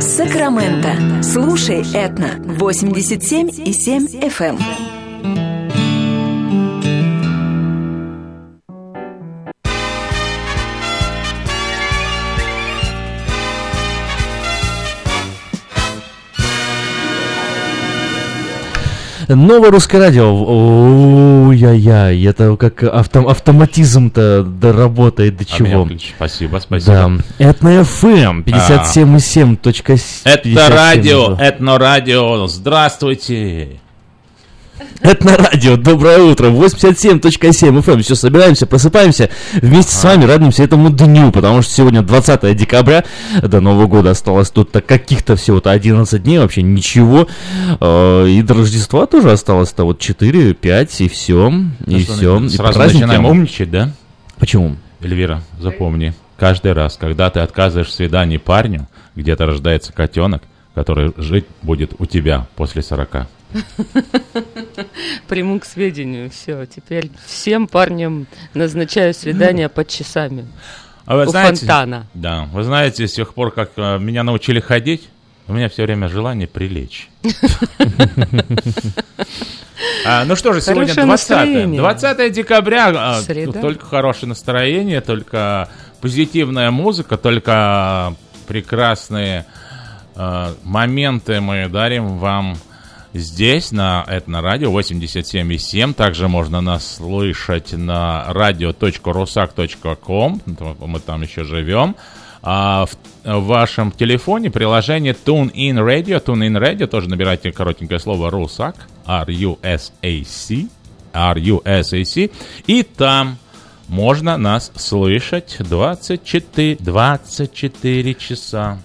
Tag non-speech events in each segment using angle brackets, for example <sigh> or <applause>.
Сакраменто. Слушай, Этна. 87 и 7 FM. Новое русское радио. Ой-яй-яй, это как авто, автоматизм-то доработает до чего. А спасибо, спасибо. Да. Этно FM 57,7. Это радио, этно радио. Здравствуйте. Это на радио. Доброе утро. 87.7 FM. Все, собираемся, просыпаемся. Вместе с вами радуемся этому дню, потому что сегодня 20 декабря. До Нового года осталось тут каких-то всего-то 11 дней, вообще ничего. А, и до Рождества тоже осталось-то вот 4, 5 и все. И ну, все. И сразу начинаем умничать, да? Почему? Эльвира, запомни, каждый раз, когда ты отказываешь в свидании парню, где-то рождается котенок, который жить будет у тебя после 40. Приму к сведению. Все, теперь всем парням назначаю свидание под часами. А вы у знаете, фонтана. Да, вы знаете, с тех пор, как э, меня научили ходить, у меня все время желание прилечь. <laughs> А, ну что же, сегодня 20, 20 декабря. А, Среда. Только хорошее настроение, только позитивная музыка, только прекрасные а, моменты мы дарим вам здесь, на Этно-радио 87,7. Также можно нас слышать на radio.rusak.com. Мы там еще живем. А в, вашем телефоне приложение TuneIn Radio. TuneIn Radio тоже набирайте коротенькое слово RUSAC. R-U-S-A-C. R-U-S-A-C. И там можно нас слышать 24, 24 часа.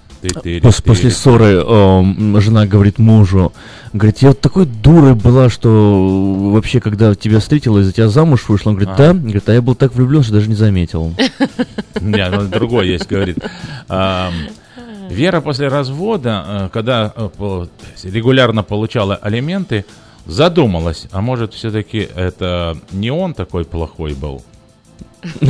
Пос после ссоры э, жена говорит мужу, говорит, я вот такой дурой была, что вообще, когда тебя встретила, из-за тебя замуж вышла, он говорит, а. да, говорит, а я был так влюблен, что даже не заметил. <laughs> Нет, ну, другой есть, говорит. Вера после развода, э, когда э, регулярно получала алименты, задумалась, а может все-таки это не он такой плохой был? <laughs>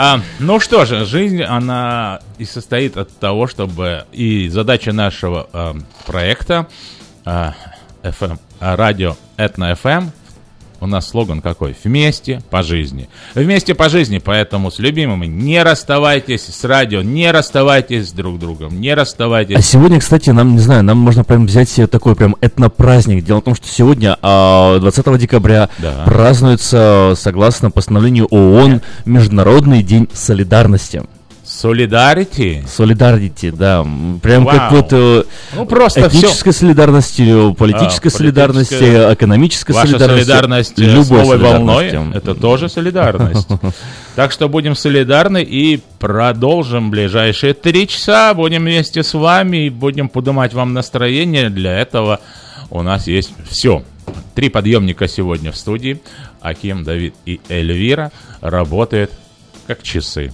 А, ну что же, жизнь, она и состоит от того, чтобы... И задача нашего э, проекта а, FM, а, радио Этно FM у нас слоган какой? Вместе по жизни. Вместе по жизни, поэтому с любимыми не расставайтесь с радио, не расставайтесь с друг другом, не расставайтесь. А сегодня, кстати, нам, не знаю, нам можно прям взять себе такой прям этнопраздник. Дело в том, что сегодня, 20 а, декабря, да. празднуется, согласно постановлению ООН, Международный день солидарности. Солидарити? Солидарити, да. Прям Вау. как вот э, ну, просто этническая все. солидарность, э, политическая а, солидарность, политическая... экономическая Ваша солидарность. солидарность любой с новой волной, это тоже <laughs> солидарность. Так что будем солидарны и продолжим ближайшие три часа. Будем вместе с вами и будем поднимать вам настроение. Для этого у нас есть все. Три подъемника сегодня в студии. Аким, Давид и Эльвира работают как часы.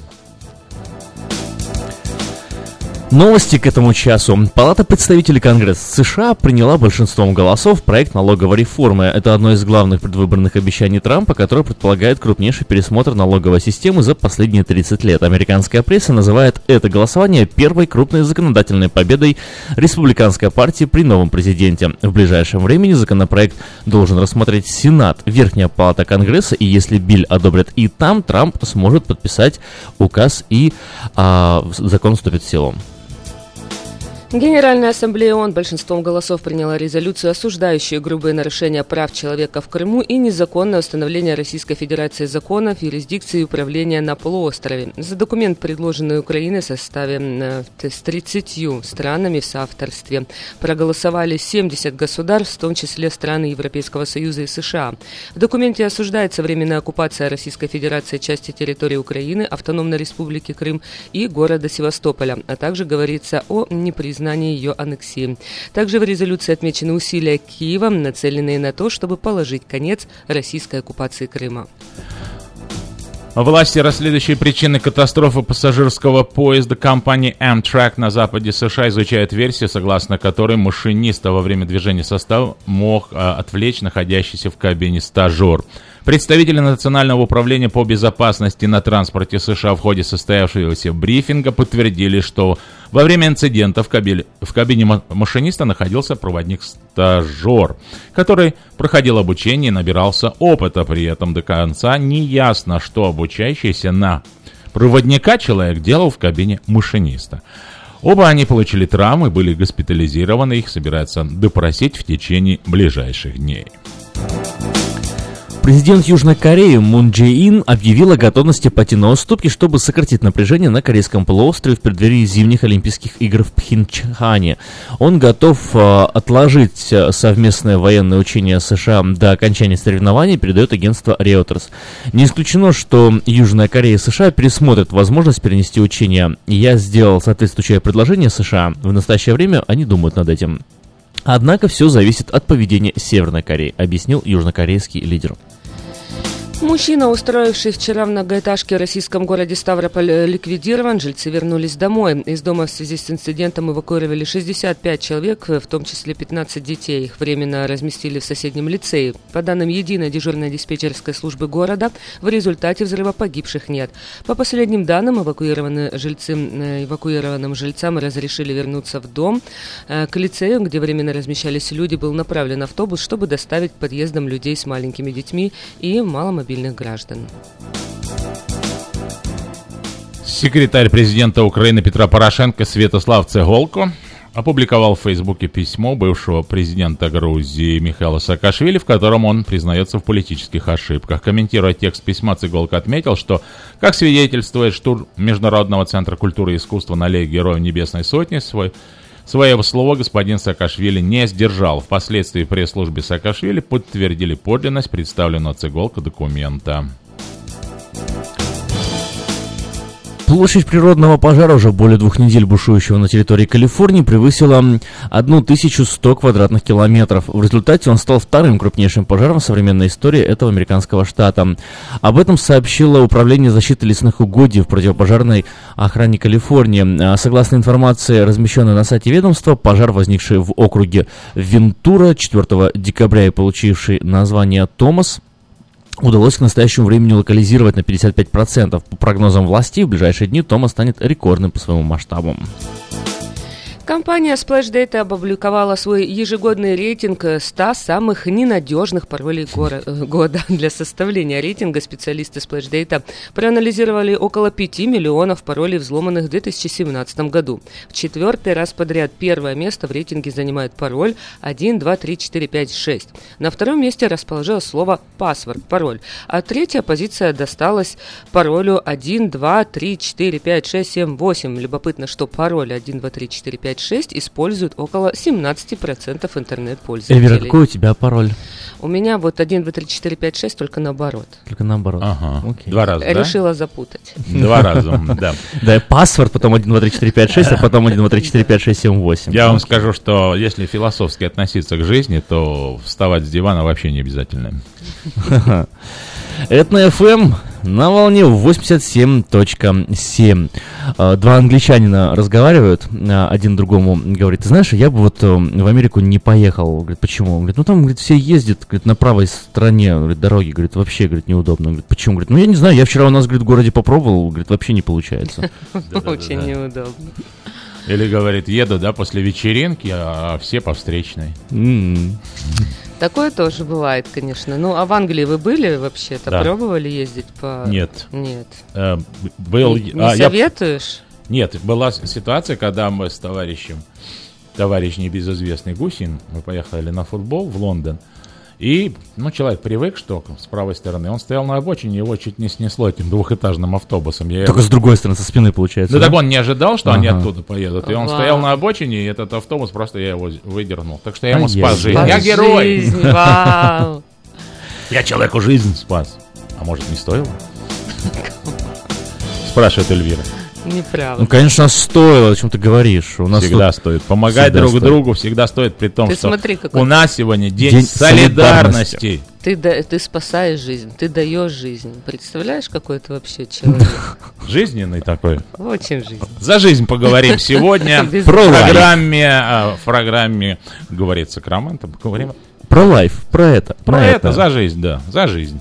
Новости к этому часу. Палата представителей Конгресса США приняла большинством голосов проект налоговой реформы. Это одно из главных предвыборных обещаний Трампа, которое предполагает крупнейший пересмотр налоговой системы за последние 30 лет. Американская пресса называет это голосование первой крупной законодательной победой республиканской партии при новом президенте. В ближайшем времени законопроект должен рассмотреть Сенат, Верхняя палата Конгресса, и если Биль одобрят и там, Трамп сможет подписать указ и а, закон вступит в силу. Генеральная ассамблея ООН большинством голосов приняла резолюцию, осуждающую грубые нарушения прав человека в Крыму и незаконное установление Российской Федерации законов, юрисдикции и управления на полуострове. За документ, предложенный Украиной в составе э, с 30 странами в соавторстве, проголосовали 70 государств, в том числе страны Европейского Союза и США. В документе осуждается временная оккупация Российской Федерации части территории Украины, Автономной Республики Крым и города Севастополя, а также говорится о непризнании признания ее аннексии. Также в резолюции отмечены усилия Киева, нацеленные на то, чтобы положить конец российской оккупации Крыма. Власти, расследующие причины катастрофы пассажирского поезда компании Amtrak на западе США, изучают версию, согласно которой машиниста во время движения состава мог а, отвлечь находящийся в кабине стажер. Представители Национального управления по безопасности на транспорте США в ходе состоявшегося брифинга подтвердили, что во время инцидента в, кабеле, в кабине машиниста находился проводник-стажер, который проходил обучение и набирался опыта. При этом до конца не ясно, что обучающийся на проводника человек делал в кабине машиниста. Оба они получили травмы, были госпитализированы, их собираются допросить в течение ближайших дней. Президент Южной Кореи Мун Джей Ин объявил о готовности пойти на уступки, чтобы сократить напряжение на Корейском полуострове в преддверии зимних Олимпийских игр в Пхенчхане. Он готов э, отложить э, совместное военное учение США до окончания соревнований, передает агентство Reuters. Не исключено, что Южная Корея и США пересмотрят возможность перенести учения. Я сделал соответствующее предложение США. В настоящее время они думают над этим. Однако все зависит от поведения Северной Кореи, объяснил южнокорейский лидер. Мужчина, устроивший вчера в многоэтажке в российском городе Ставрополь, э, ликвидирован. Жильцы вернулись домой. Из дома в связи с инцидентом эвакуировали 65 человек, в том числе 15 детей. Их временно разместили в соседнем лицее. По данным единой дежурной диспетчерской службы города, в результате взрыва погибших нет. По последним данным, эвакуированные жильцы, э, эвакуированным жильцам разрешили вернуться в дом. Э, к лицею, где временно размещались люди, был направлен автобус, чтобы доставить к подъездам людей с маленькими детьми и маломобильными мобильных граждан. Секретарь президента Украины Петра Порошенко Святослав Цеголко опубликовал в Фейсбуке письмо бывшего президента Грузии Михаила Саакашвили, в котором он признается в политических ошибках. Комментируя текст письма, Цыголка отметил, что, как свидетельствует штурм Международного центра культуры и искусства на аллее Героев Небесной Сотни, свой Своего слова господин Саакашвили не сдержал. Впоследствии пресс-службе Саакашвили подтвердили подлинность представленного цеголка документа. Площадь природного пожара, уже более двух недель бушующего на территории Калифорнии, превысила 1100 квадратных километров. В результате он стал вторым крупнейшим пожаром в современной истории этого американского штата. Об этом сообщило Управление защиты лесных угодий в противопожарной охране Калифорнии. А, согласно информации, размещенной на сайте ведомства, пожар, возникший в округе Вентура 4 декабря и получивший название Томас, удалось к настоящему времени локализировать на 55%. По прогнозам властей, в ближайшие дни Тома станет рекордным по своему масштабу. Компания Splash Data опубликовала свой ежегодный рейтинг 100 самых ненадежных паролей э, года. <laughs> Для составления рейтинга специалисты Splash Data проанализировали около 5 миллионов паролей, взломанных в 2017 году. В четвертый раз подряд первое место в рейтинге занимает пароль 1, 2, 3, 4, 5, 6. На втором месте расположилось слово «паспорт», пароль. А третья позиция досталась паролю 1, 2, 3, 4, 5, 6, 7, 8. Любопытно, что пароль 1, 2, 3, 4, 5, 5.6 используют около 17% интернет-пользователей. Эльвира, какой у тебя пароль? У меня вот 1, 2, 3, 4, 5, 6, только наоборот. Только наоборот. Ага. Окей. Два раза, Решила да? запутать. Два раза, да. <laughs> Да, паспорт, потом 1, 2, 3, 4, 5, 6, а потом 1, 2, 3, 4, 5, 6, 7, 8. Я вам скажу, что если философски относиться к жизни, то вставать с дивана вообще не обязательно. <laughs> Этно FM на волне 87.7. А, два англичанина разговаривают, а, один другому говорит, ты знаешь, я бы вот э, в Америку не поехал. Говорит, почему? Говорит, ну там говорит, все ездят говорит, на правой стороне говорит, дороги, говорит, вообще говорит, неудобно. Говорит, почему? Говорит, ну я не знаю, я вчера у нас говорит, в городе попробовал, говорит, вообще не получается. <laughs> Очень неудобно. Или говорит, еду, да, после вечеринки, а все по встречной. Такое тоже бывает, конечно. Ну, а в Англии вы были вообще-то? Да. Пробовали ездить по... Нет. Нет. Э, был... Не, не а, советуешь? Я... Нет, была ситуация, когда мы с товарищем, товарищ небезызвестный Гусин, мы поехали на футбол в Лондон. И, ну, человек привык, что с правой стороны. Он стоял на обочине, его чуть не снесло этим двухэтажным автобусом. Я Только его... с другой стороны, со спины получается. Да, да? так он не ожидал, что ага. они оттуда поедут. И он Вау. стоял на обочине, и этот автобус просто я его выдернул. Так что я ему а спас жизнь. Я герой! <laughs> Вау! Я человеку жизнь спас. А может, не стоило? Спрашивает Эльвира. Неправда. Ну, конечно, стоило, о чем ты говоришь. У нас всегда тут... стоит. Помогать всегда друг стоит. другу всегда стоит, при том, ты что смотри, какой... у нас сегодня день, день солидарности. солидарности. Ты, да, ты спасаешь жизнь, ты даешь жизнь. Представляешь, какой это вообще человек? <laughs> Жизненный такой. Очень жизненный. За жизнь поговорим <laughs> сегодня. В программе, а, в программе, говорит Сакраменто, поговорим. Про лайф, про это. Про это, за жизнь, да, за жизнь.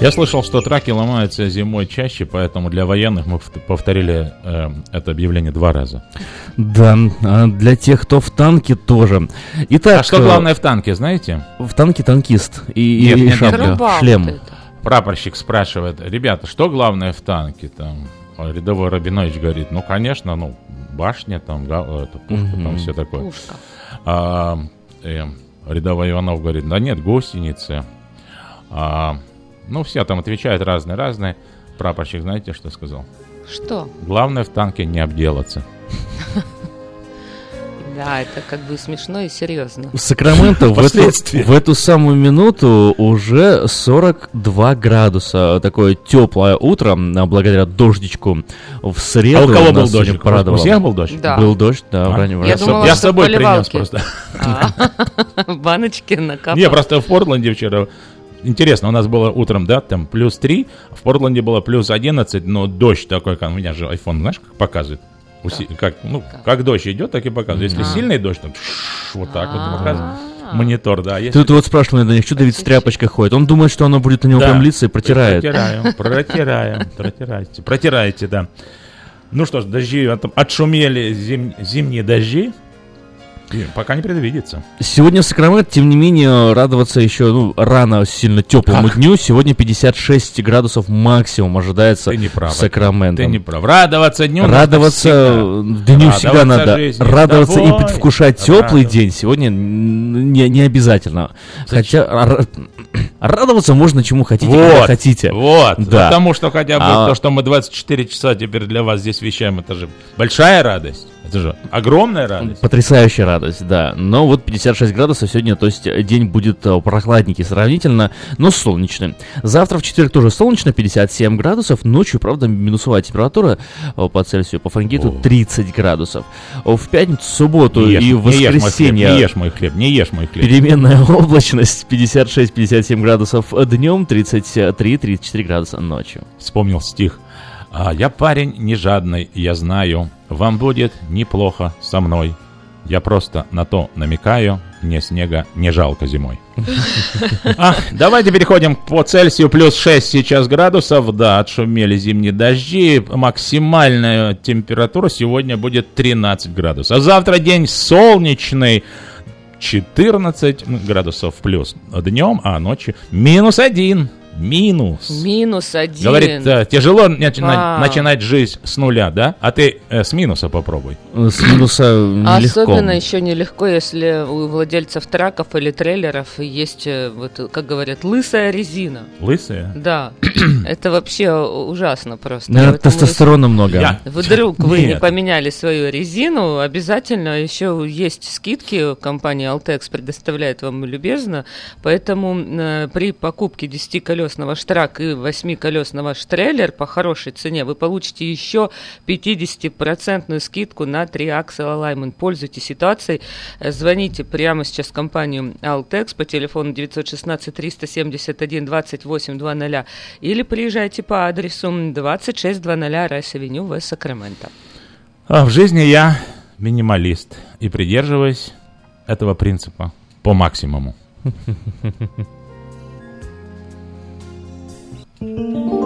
Я слышал, что траки ломаются зимой чаще, поэтому для военных мы повторили э, это объявление два раза. Да, а для тех, кто в танке тоже. Итак, а что главное в танке, знаете? В танке танкист и, нет, и, нет, шапка, нет. шлем. Прапорщик спрашивает, ребята, что главное в танке? Там рядовой Рабинович говорит, ну, конечно, ну, башня, там, это, пушка, угу. там все такое. Пушка. А, э, рядовой Иванов говорит, да нет, гостиницы. А, ну, все там отвечают разные-разные. Прапорщик, знаете, что сказал? Что? Главное в танке не обделаться. <laughs> Да, это как бы смешно и серьезно. В Сакраменто <laughs> в эту, в эту самую минуту уже 42 градуса. Такое теплое утро, благодаря дождичку в среду. А у кого был дождь? У всех был дождь? Да. Был дождь, да, а? в раннем Я, думала, Я с собой принес просто. <laughs> А. Баночки накапал. Не, просто в Портленде вчера интересно, у нас было утром, да, там плюс 3, в Портленде было плюс 11, но дождь такой, как у меня же iPhone, знаешь, как показывает? Уси, как, ну, как? как дождь идет, так и показывает. Если а. сильный дождь, то вот так вот показывает. Монитор, да. Если... Ты, вот спрашивал на них, что Давид с тряпочкой ходит. Он думает, что оно будет на него да. прям литься и протирает. Протираем, протираем, протирайте. Протирайте, да. Ну что ж, дожди отшумели, зим, зимние дожди. Пока не предвидится. Сегодня в Сакраменто, тем не менее, радоваться еще ну, рано сильно теплому как? дню. Сегодня 56 градусов максимум ожидается Ты не прав, в Сакраменто. Ты не прав. Радоваться дню Радоваться дню всегда надо. Жизни. Радоваться Давай. и предвкушать теплый день сегодня не, не обязательно. Зачем? Хотя радоваться можно чему хотите, вот, когда хотите. Вот, да. потому что хотя бы а... то, что мы 24 часа теперь для вас здесь вещаем, это же большая радость. Это же огромная радость. Потрясающая радость, да. Но вот 56 градусов сегодня, то есть день будет э, прохладненький сравнительно, но солнечный. Завтра в четверг тоже солнечно, 57 градусов. Ночью, правда, минусовая температура э, по Цельсию, по Фаренгейту 30 градусов. В пятницу, субботу ешь, и воскресенье... Не ешь мой хлеб, не ешь мой хлеб. Переменная <laughs> облачность 56-57 градусов днем, 33-34 градуса ночью. Вспомнил стих. А я парень не жадный, я знаю, вам будет неплохо со мной. Я просто на то намекаю, мне снега не жалко зимой. <laughs> А, давайте переходим по Цельсию. Плюс 6 сейчас градусов. Да, отшумели зимние дожди. Максимальная температура сегодня будет 13 градусов. А завтра день солнечный. 14 градусов плюс днем, а ночью минус 1. Минус. Минус один. Говорит, да, тяжело начинать, а. начинать жизнь с нуля, да? А ты э, с минуса попробуй. С минуса нелегко. Особенно еще нелегко, если у владельцев траков или трейлеров есть, э, вот, как говорят, лысая резина. Лысая? Да. <clears throat> Это вообще ужасно просто. Наверное, тестостерона много. Вдруг вы не поменяли свою резину, обязательно еще есть скидки. Компания Altex предоставляет вам любезно. Поэтому э, при покупке 10 колес колес на ваш трак и восьми колес на ваш трейлер по хорошей цене, вы получите еще 50% скидку на 3 axle alignment. Пользуйтесь ситуацией, звоните прямо сейчас в компанию Altex по телефону 916 371 2800 или приезжайте по адресу 2600 Райс-Авеню в Сакраменто. А в жизни я минималист и придерживаюсь этого принципа по максимуму. <laughs> thank you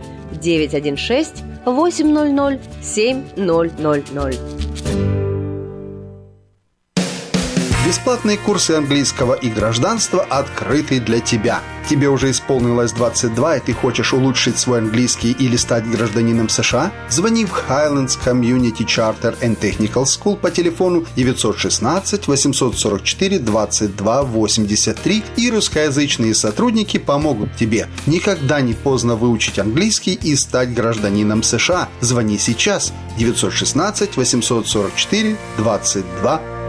916 800 7000. Бесплатные курсы английского и гражданства открыты для тебя. Тебе уже исполнилось 22, и ты хочешь улучшить свой английский или стать гражданином США? Звони в Highlands Community Charter and Technical School по телефону 916 844 22 83 и русскоязычные сотрудники помогут тебе. Никогда не поздно выучить английский и стать гражданином США. Звони сейчас 916 844 22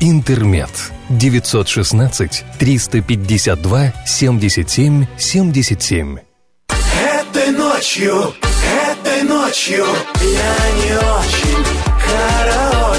«Интермед». 916 352 77 77. Этой ночью, этой ночью я не очень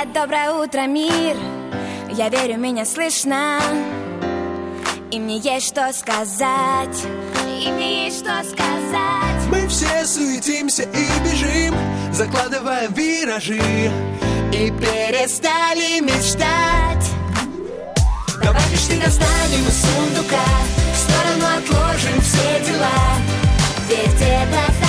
Привет, доброе утро, мир. Я верю, меня слышно. И мне есть что сказать. И мне есть что сказать. Мы все суетимся и бежим Закладываем виражи. И перестали мечтать. Давай мечты достанем из сундука В сторону отложим все дела. Ведь это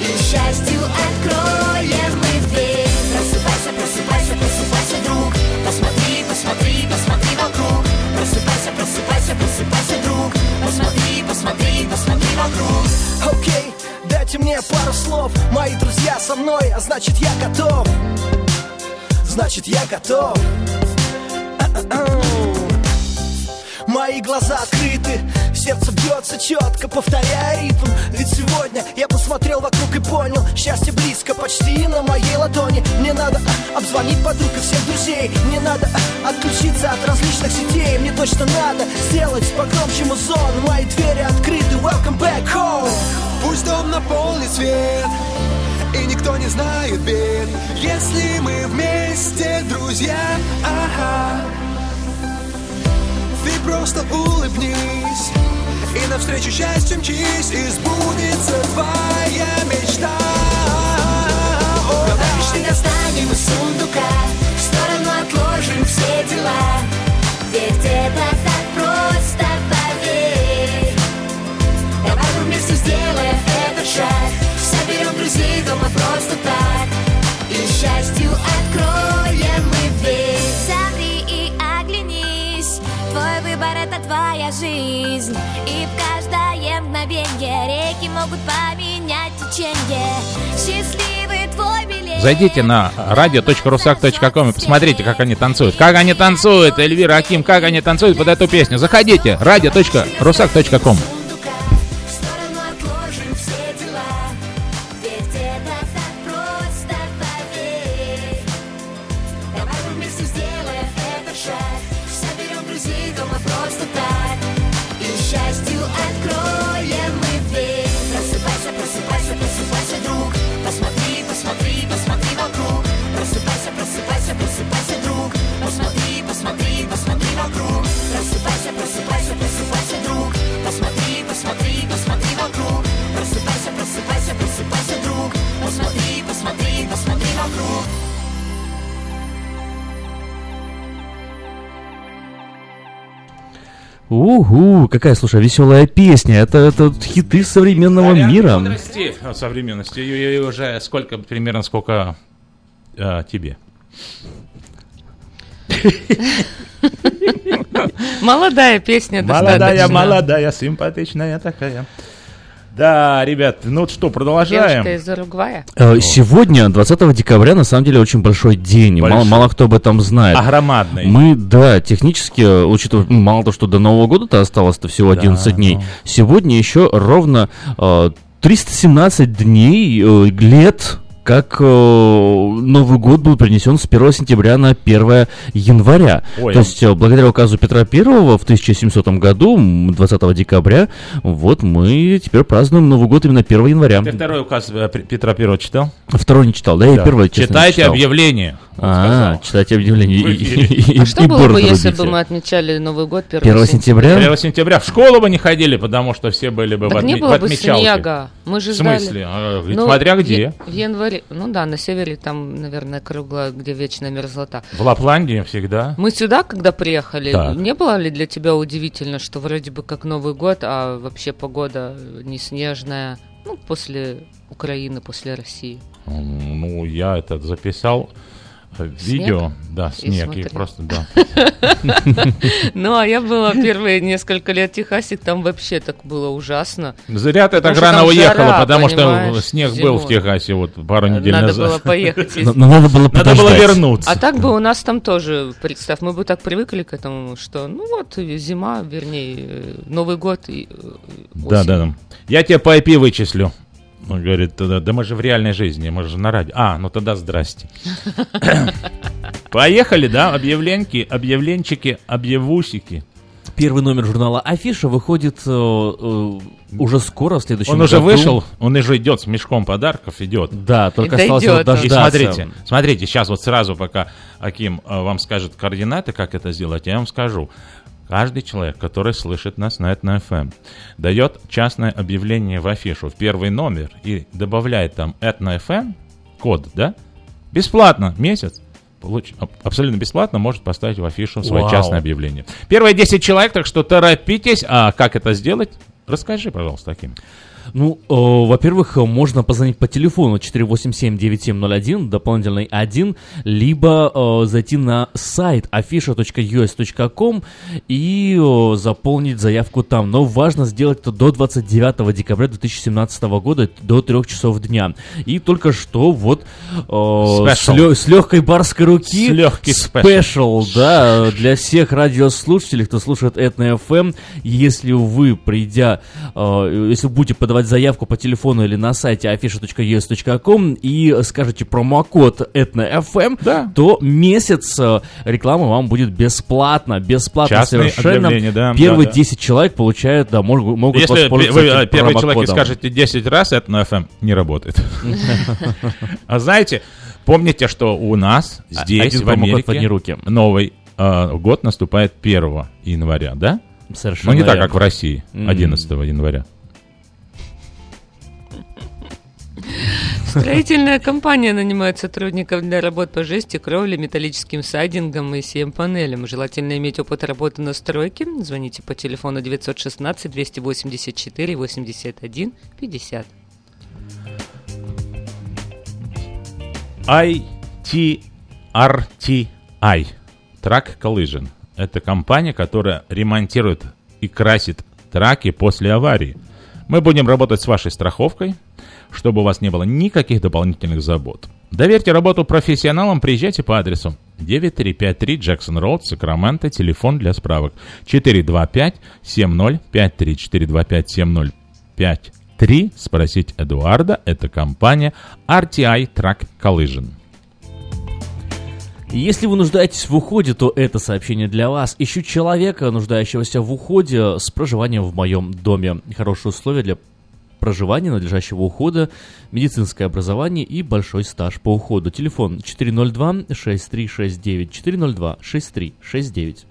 И счастью откроем мы дверь. Просыпайся, просыпайся, просыпайся, друг. Посмотри, посмотри, посмотри вокруг. Просыпайся, просыпайся, просыпайся, друг. Посмотри, посмотри, посмотри вокруг. Окей, дайте мне пару слов. Мои друзья со мной, а значит я готов. Значит я готов Мои глаза открыты, сердце бьется четко, повторяя ритм. Ведь сегодня я посмотрел вокруг и понял Счастье близко, почти на моей ладони. Мне надо а, обзвонить подруг и всех друзей. Мне надо а, отключиться от различных сетей. Мне точно надо сделать погромче музон. Мои двери открыты, welcome back home. Пусть дом наполнит свет И никто не знает бед. Если мы вместе, друзья Ага Ты просто улыбнись. И навстречу счастью мчись И сбудется твоя жизнь И в каждое мгновенье Реки могут поменять течение Счастливый твой билет Зайдите на radio.rusak.com и посмотрите, как они танцуют. Как они танцуют, Эльвира Аким, как они танцуют под эту песню. Заходите, radio.rusak.com. какая, слушай, веселая песня. Это, это хиты современного Варианты мира. мудрости, а, современности. И, и уже сколько, примерно сколько а, тебе? Молодая песня Молодая, молодая, симпатичная такая. Да, ребят, ну что, продолжаем. Девушка из Уругвая. Э, Сегодня, 20 декабря, на самом деле очень большой день. Большой. Мало, мало кто об этом знает. А громадный. Мы, да, технически, э, учитывая, ну, мало того, что до Нового года-то осталось-то всего 11 дней, ну. сегодня еще ровно э, 317 дней, э, лет как э, Новый год был перенесен с 1 сентября на 1 января. Ой, То есть, э, благодаря указу Петра Первого в 1700 году, 20 декабря, вот мы теперь празднуем Новый год именно 1 января. Ты второй указ э, Петра Первого читал? Второй не читал, да, да. я первый, честно, Читайте объявление. А, читайте объявление. А что было бы, если бы мы отмечали Новый год 1 сентября? 1 сентября. В школу бы не ходили, потому что все были бы в не было бы снега. Мы же В смысле? А, ну, смотря где. В январе, ну да, на севере там, наверное, кругло, где вечная мерзлота. В Лапландии всегда. Мы сюда, когда приехали, так. не было ли для тебя удивительно, что вроде бы как Новый год, а вообще погода не снежная, ну, после Украины, после России? Ну, я это записал Видео, снег? да, снег, и, и просто, да. <laughs> Ну, а я была первые несколько лет в Техасе, там вообще так было ужасно. Зря ты так рано уехала, потому что снег был в Техасе вот пару недель назад. Надо <laughs> было поехать. Надо было Надо было вернуться. А так бы у нас там тоже, представь, мы бы так привыкли к этому, что, ну вот, зима, вернее, Новый год и э, Да, да, да. Я тебе по IP вычислю. Он говорит, да, да мы же в реальной жизни, мы же на радио. А, ну тогда здрасте. <laughs> Поехали, да, объявленки, объявленчики, объявусики. Первый номер журнала Афиша выходит э, э, уже скоро, в следующем Он уже году. вышел, он уже идет с мешком подарков, идет. Да, только и осталось его дождаться. И смотрите, смотрите, сейчас вот сразу, пока Аким э, вам скажет координаты, как это сделать, я вам скажу. Каждый человек, который слышит нас на этом FM, дает частное объявление в афишу в первый номер и добавляет там Этно FM, код, да? Бесплатно, месяц. Получ... Абсолютно бесплатно может поставить в афишу свое Вау. частное объявление. Первые 10 человек, так что торопитесь. А как это сделать? Расскажи, пожалуйста, таким. Ну, э, во-первых, можно позвонить по телефону 487-9701, дополнительный 1, либо э, зайти на сайт afisha.us.com и э, заполнить заявку там. Но важно сделать это до 29 декабря 2017 года, до 3 часов дня. И только что вот э, с, лё- с легкой барской руки с спешл, да, для всех радиослушателей, кто слушает Этно FM, если вы, придя, э, если будете подавать подавать заявку по телефону или на сайте afisha.us.com и скажете промокод etno.fm, да. то месяц э, рекламы вам будет бесплатно. Бесплатно Частные совершенно. Да, Первые да, 10 человек получают, да, могут, могут Если воспользоваться вы этим первый человек скажете 10 раз, etno.fm не работает. <laughs> А знаете, помните, что у нас а, здесь, в Америке, новый э, год наступает 1 января, да? Совершенно Но не так, как в России, 11 января. Строительная компания нанимает сотрудников для работ по жести, кровле, металлическим сайдингом и CM-панелям. Желательно иметь опыт работы на стройке. Звоните по телефону 916 284 81 50. ITRTI Track Collision. Это компания, которая ремонтирует и красит траки после аварии. Мы будем работать с вашей страховкой, чтобы у вас не было никаких дополнительных забот. Доверьте работу профессионалам, приезжайте по адресу 9353 Джексон Роуд, Сакраменто, телефон для справок 425 7053 425 7053 Спросить Эдуарда, это компания RTI Track Collision. Если вы нуждаетесь в уходе, то это сообщение для вас. Ищу человека, нуждающегося в уходе с проживанием в моем доме. Хорошие условия для проживания, надлежащего ухода, медицинское образование и большой стаж по уходу. Телефон 402-6369, 402-6369.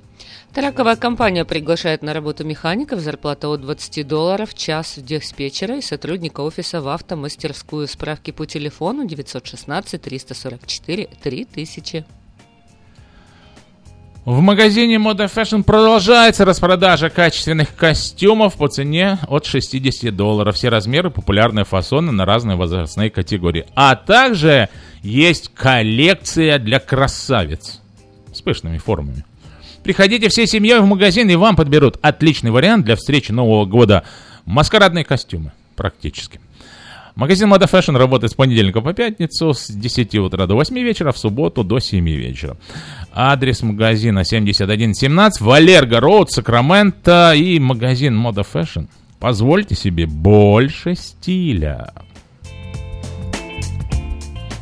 Траковая компания приглашает на работу механиков, зарплата от 20 долларов в час диспетчера и сотрудника офиса в автомастерскую. Справки по телефону 916 344 3000. В магазине Moda Fashion продолжается распродажа качественных костюмов по цене от 60 долларов. Все размеры, популярные фасоны на разные возрастные категории. А также есть коллекция для красавиц с пышными формами. Приходите всей семьей в магазин и вам подберут отличный вариант для встречи Нового года. Маскарадные костюмы практически. Магазин Moda Fashion работает с понедельника по пятницу с 10 утра до 8 вечера, в субботу до 7 вечера. Адрес магазина 7117 Валерго Роуд, Сакраменто и магазин Moda Fashion. Позвольте себе больше стиля.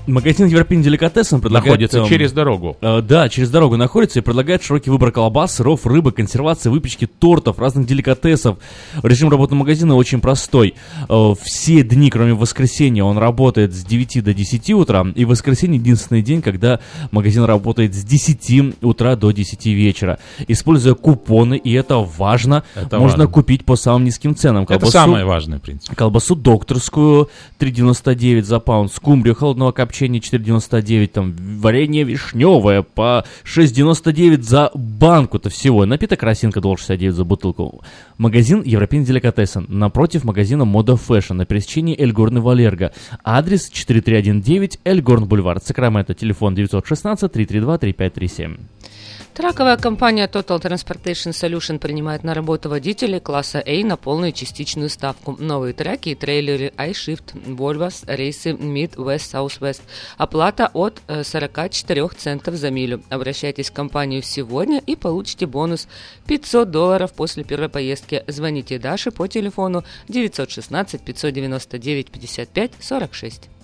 Магазин Европейный Деликатесен предлагает... Находится эм, через дорогу. Э, да, через дорогу находится и предлагает широкий выбор колбас, сыров, рыбы, консервации, выпечки, тортов, разных деликатесов. Режим работы магазина очень простой. Э, все дни, кроме воскресенья, он работает с 9 до 10 утра. И воскресенье единственный день, когда магазин работает с 10 утра до 10 вечера. Используя купоны, и это важно, это можно важно. купить по самым низким ценам. Колбасу, это самое важное, в принципе. Колбасу докторскую 3,99 за паунд, скумбрию холодного копчения копчение 4,99, там варенье вишневое по 6,99 за банку-то всего. Напиток росинка доллар 69 за бутылку. Магазин Европейный деликатесен напротив магазина Мода Fashion на пересечении Эльгорн и Валерго. Адрес 4319 Эльгорн Бульвар, Сакраменто, телефон 916 332 3537. Траковая компания Total Transportation Solution принимает на работу водителей класса A на полную частичную ставку. Новые траки и трейлеры iShift, Volvos, рейсы Mid, West, Southwest. Оплата от 44 э, центов за милю. Обращайтесь в компанию сегодня и получите бонус 500 долларов после первой поездки. Звоните Даше по телефону 916 599 55 46.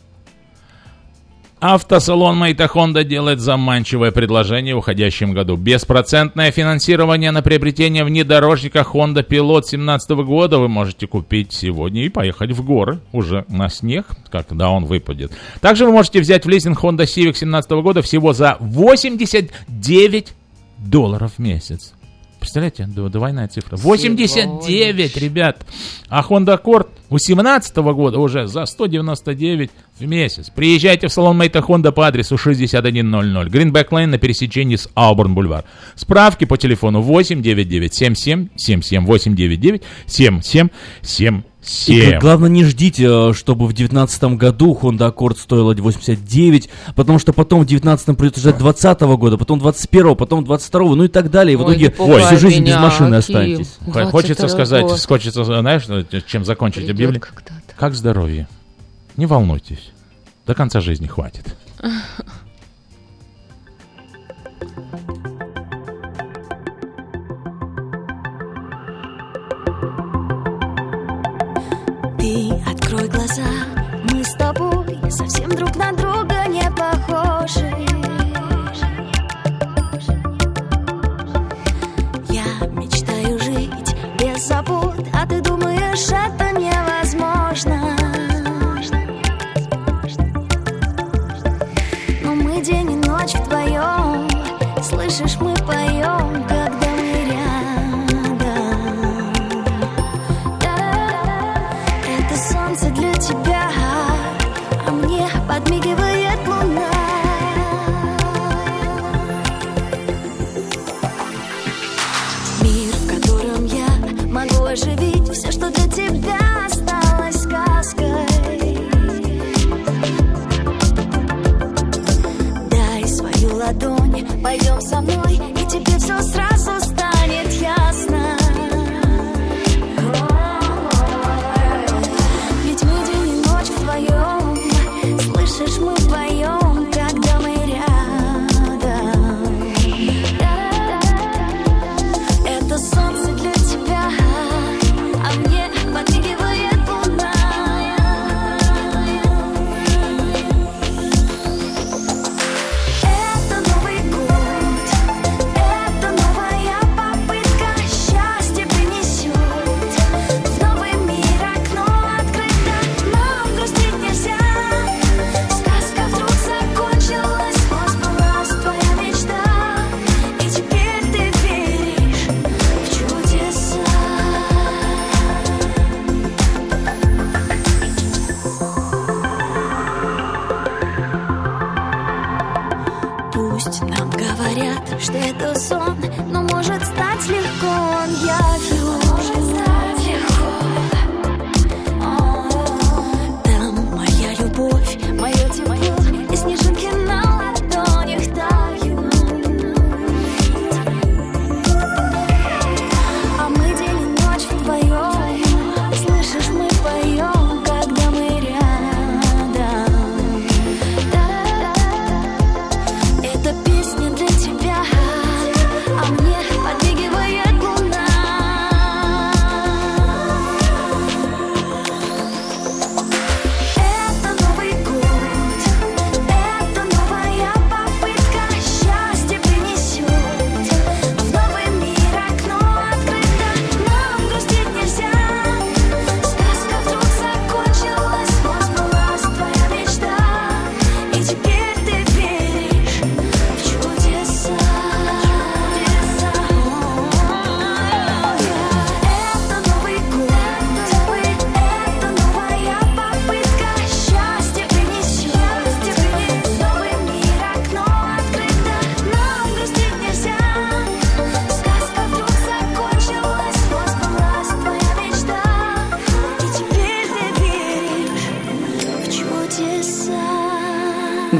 Автосалон Мэйта Хонда делает заманчивое предложение в уходящем году. Беспроцентное финансирование на приобретение внедорожника Honda Pilot 2017 года вы можете купить сегодня и поехать в горы уже на снег, когда он выпадет. Также вы можете взять в лизинг Honda Civic 2017 года всего за 89 долларов в месяц. Представляете, двойная цифра. 89, ребят. А Honda Accord 18 года уже за 199 в месяц. Приезжайте в салон Мейта Honda по адресу 6100 Greenback Lane на пересечении с Ауборн Бульвар. Справки по телефону 899 77 77 899 77 77 7. И главное, не ждите, э, чтобы в 2019 году Honda Accord стоила 89, потому что потом в 2019 придется ждать 2020 года, потом 21 потом 22 ну и так далее. И в итоге Ой, всю жизнь меня, без машины останетесь. Хочется сказать, год. хочется, знаешь, чем закончить Придет объявление? Как здоровье? Не волнуйтесь, до конца жизни хватит. <laughs> Ты открой глаза, мы с тобой совсем друг на друга не похожи. Я мечтаю жить без забот, а ты думаешь, это невозможно. Но мы день и ночь вдвоем, слышишь, говорят, что это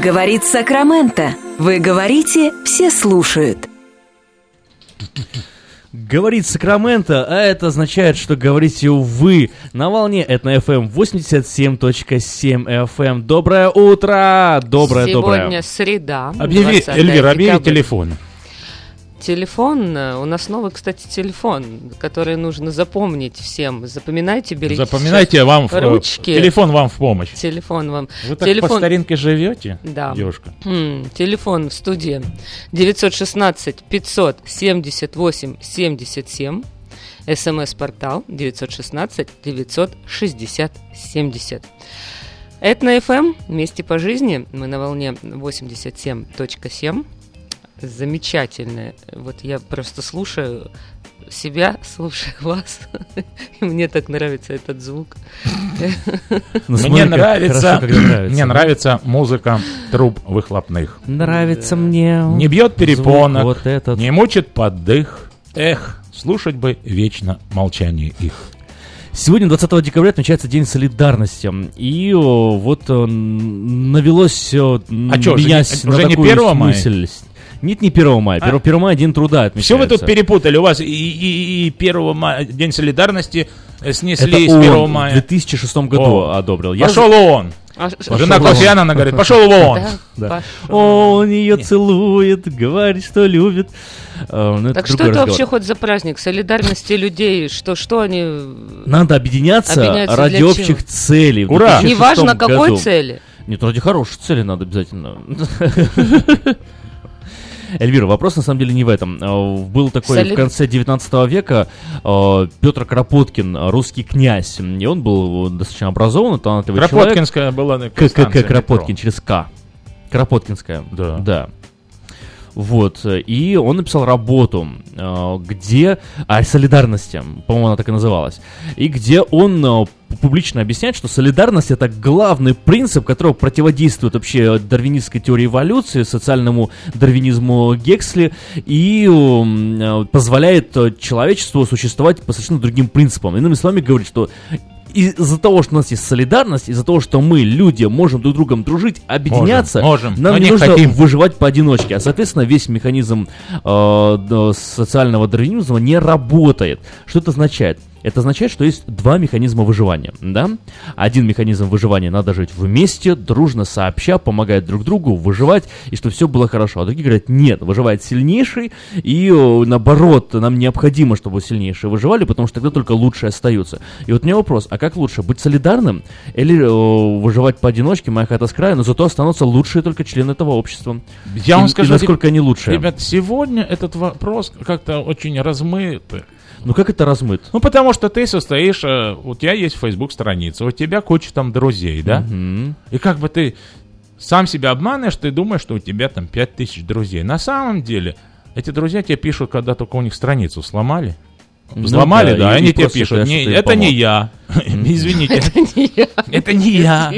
Говорит Сакраменто. Вы говорите, все слушают. Говорит Сакраменто, а это означает, что говорите вы на волне это FM 87.7 FM. Доброе утро! Доброе, Сегодня доброе. Сегодня среда. Объяви, Эльвира, объяви телефон. Телефон, у нас новый, кстати, телефон, который нужно запомнить всем. Запоминайте, берите. Запоминайте, вам в, ручки. Телефон вам в помощь. Телефон вам. Вы так телефон... по старинке живете, да. девушка? М-м, телефон в студии 916 578 77. СМС-портал 916 960 70. Этно FM, вместе по жизни, мы на волне 87.7 замечательное. Вот я просто слушаю себя, слушаю <laughs> вас. И мне так нравится этот звук. Мне нравится, мне нравится музыка труб выхлопных. Нравится мне. Не бьет перепонок, вот этот. не мучит поддых. Эх, слушать бы вечно молчание их. Сегодня, 20 декабря, отмечается День солидарности. И о, вот о, навелось о, а меня что, уже, на уже не 1 мая? мысль. Нет, не 1 мая. 1, а? 1 мая День труда отмечается. Все вы тут перепутали. У вас и, и, и 1 мая, День солидарности снесли Это с 1 он мая. в 2006 году О. одобрил. Пошел Я... он. А, Жена Кофеяна, она говорит, пошел вон. Да, да. Он ее Нет. целует, говорит, что любит. А, ну, так что это разговор. вообще хоть за праздник? Солидарности людей? Что, что они... Надо объединяться, объединяться ради общих чего? целей. Ура! Неважно, какой цели. Нет, ради хорошей цели надо обязательно. <laughs> Эльвира, вопрос на самом деле не в этом. А, был такой Солид... в конце 19 века а, Петр Кропоткин, русский князь. И он был достаточно образованный, талантливый Кропоткинская человек. была ККК Кропоткин через К. Кропоткинская. Да. Да. Вот, и он написал работу, где... О солидарности, по-моему, она так и называлась. И где он публично объясняет, что солидарность это главный принцип, которого противодействует вообще дарвинистской теории эволюции, социальному дарвинизму Гексли и э, позволяет человечеству существовать по совершенно другим принципам. Иными словами, говорит, что из-за того, что у нас есть солидарность, из-за того, что мы, люди, можем друг с другом дружить, объединяться, можем, можем. нам Но не, нужно хотим. выживать поодиночке. А, соответственно, весь механизм э, социального дарвинизма не работает. Что это означает? Это означает, что есть два механизма выживания, да? Один механизм выживания надо жить вместе, дружно, сообща, помогать друг другу, выживать, и чтобы все было хорошо. А другие говорят, нет, выживает сильнейший, и наоборот, нам необходимо, чтобы сильнейшие выживали, потому что тогда только лучшие остаются. И вот у меня вопрос, а как лучше, быть солидарным или о, выживать поодиночке, моя хата с края, но зато останутся лучшие только члены этого общества? Я и, вам скажу, и насколько они лучшие? Ребят, сегодня этот вопрос как-то очень размыт. Ну как это размыт? Ну потому что ты состоишь, э, у тебя есть Facebook страница, у тебя куча там друзей, да? Угу. И как бы ты сам себя обманываешь, ты думаешь, что у тебя там 5000 друзей. На самом деле, эти друзья тебе пишут, когда только у них страницу сломали. Ну, Взломали, да, да и они тебе пишут, не, это не я. <laughs> Извините. <laughs> Это не я. Это не я.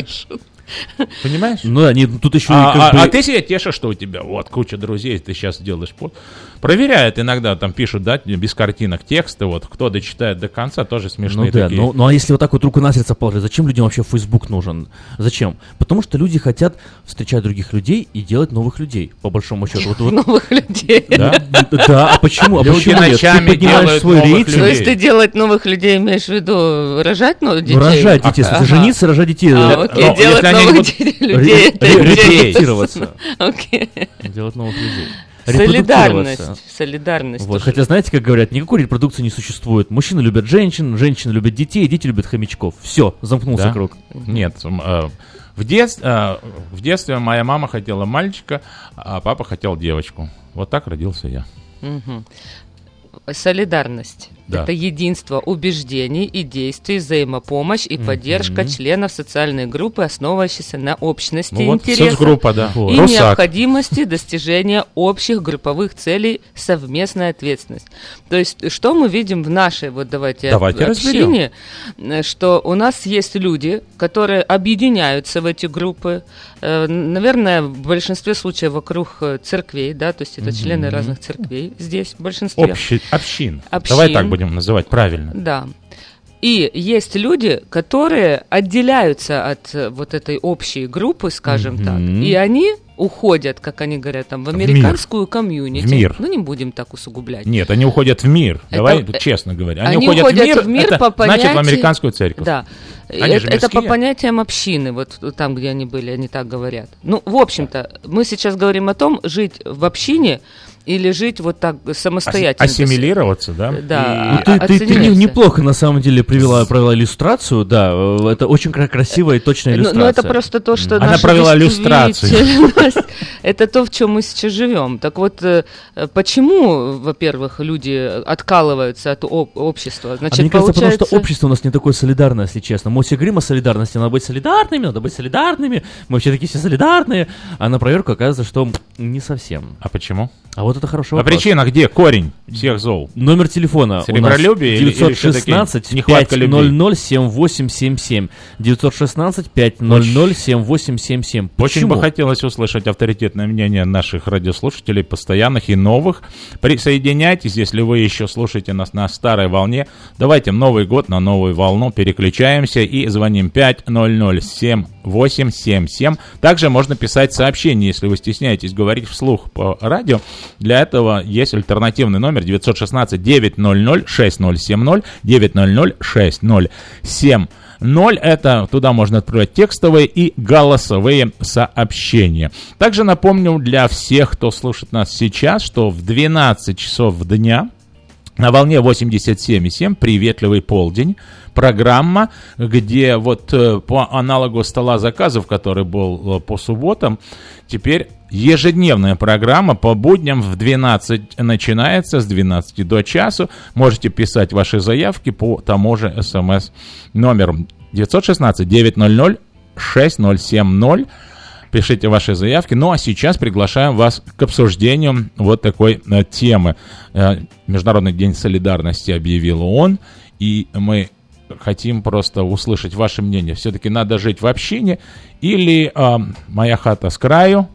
Понимаешь? Ну да, не, тут еще а, как а, бы... а ты себе тешишь, что у тебя вот куча друзей, ты сейчас делаешь пост. Проверяют иногда, там пишут, да, без картинок тексты, вот, кто дочитает до конца, тоже смешные ну, да, такие. Ну, ну а если вот так вот руку на сердце положить, зачем людям вообще Facebook нужен? Зачем? Потому что люди хотят встречать других людей и делать новых людей, по большому счету. Вот, вот. Новых людей. Да? Да, а почему? А люди почему ночами Ты поднимаешь свой рейтинг. То есть ты делать новых людей имеешь в виду рожать новых детей? Рожать детей, жениться, рожать детей. А, окей, делать новых людей. Репродуцироваться. Делать новых людей. Солидарность. Солидарность. Вот. Хотя знаете, как говорят, никакой репродукции не существует. Мужчины любят женщин, женщины любят детей, дети любят хомячков. Все, замкнулся да? круг. Нет, э, в, дет... э, в детстве моя мама хотела мальчика, а папа хотел девочку. Вот так родился я. Угу. Солидарность. Да. Это единство убеждений и действий, взаимопомощь и поддержка mm-hmm. членов социальной группы, основывающейся на общности ну, интересов вот да. и Русак. необходимости достижения общих групповых целей, совместная ответственность. То есть, что мы видим в нашей, вот давайте, давайте общине, разберем. что у нас есть люди, которые объединяются в эти группы, э, наверное, в большинстве случаев вокруг э, церквей, да, то есть это mm-hmm. члены разных церквей здесь в большинстве. Общи, общин. общин. Давай так будем будем называть правильно. Да. И есть люди, которые отделяются от э, вот этой общей группы, скажем mm-hmm. так, и они уходят, как они говорят, там, в американскую в комьюнити. В мир. Ну, не будем так усугублять. Нет, они уходят в мир. Это, Давай э, честно говоря. Они, они уходят, уходят в мир, в мир это по понятию... значит в американскую церковь. Да. Они это, это по понятиям общины, вот там, где они были, они так говорят. Ну, в общем-то, мы сейчас говорим о том, жить в общине или жить вот так самостоятельно. Ассимилироваться, да? Да. И... Ну, ты, ты, ты неплохо на самом деле привела, провела иллюстрацию, да, это очень красивая и точная иллюстрация. Ну, это просто то, что Она провела иллюстрацию. Это то, в чем мы сейчас живем. Так вот, э, почему, во-первых, люди откалываются от общества? Значит, а мне кажется, потому что общество у нас не такое солидарное, если честно. Мы все говорим о солидарности, надо быть солидарными, надо быть солидарными, мы вообще такие все солидарные, а на проверку оказывается, что не совсем. А почему? А вот это хорошо. А причина где? Корень всех зол. Номер телефона Серебролюбие 916 500 7877. 916 500 7877. Очень бы хотелось услышать авторитетное мнение наших радиослушателей, постоянных и новых. Присоединяйтесь, если вы еще слушаете нас на старой волне. Давайте Новый год на новую волну переключаемся и звоним 500 7877. Также можно писать сообщение, если вы стесняетесь говорить вслух по радио. Для этого есть альтернативный номер 916 900 6070 900 6070. 0 это туда можно отправлять текстовые и голосовые сообщения. Также напомню для всех, кто слушает нас сейчас, что в 12 часов дня на волне 87,7 «Приветливый полдень» программа, где вот э, по аналогу стола заказов, который был э, по субботам, теперь ежедневная программа по будням в 12 начинается, с 12 до часу. Можете писать ваши заявки по тому же смс номеру 916 900 6070 пишите ваши заявки. Ну а сейчас приглашаем вас к обсуждению вот такой э, темы. Э, Международный день солидарности объявил ООН, и мы хотим просто услышать ваше мнение. Все-таки надо жить в общине или э, моя хата с краю,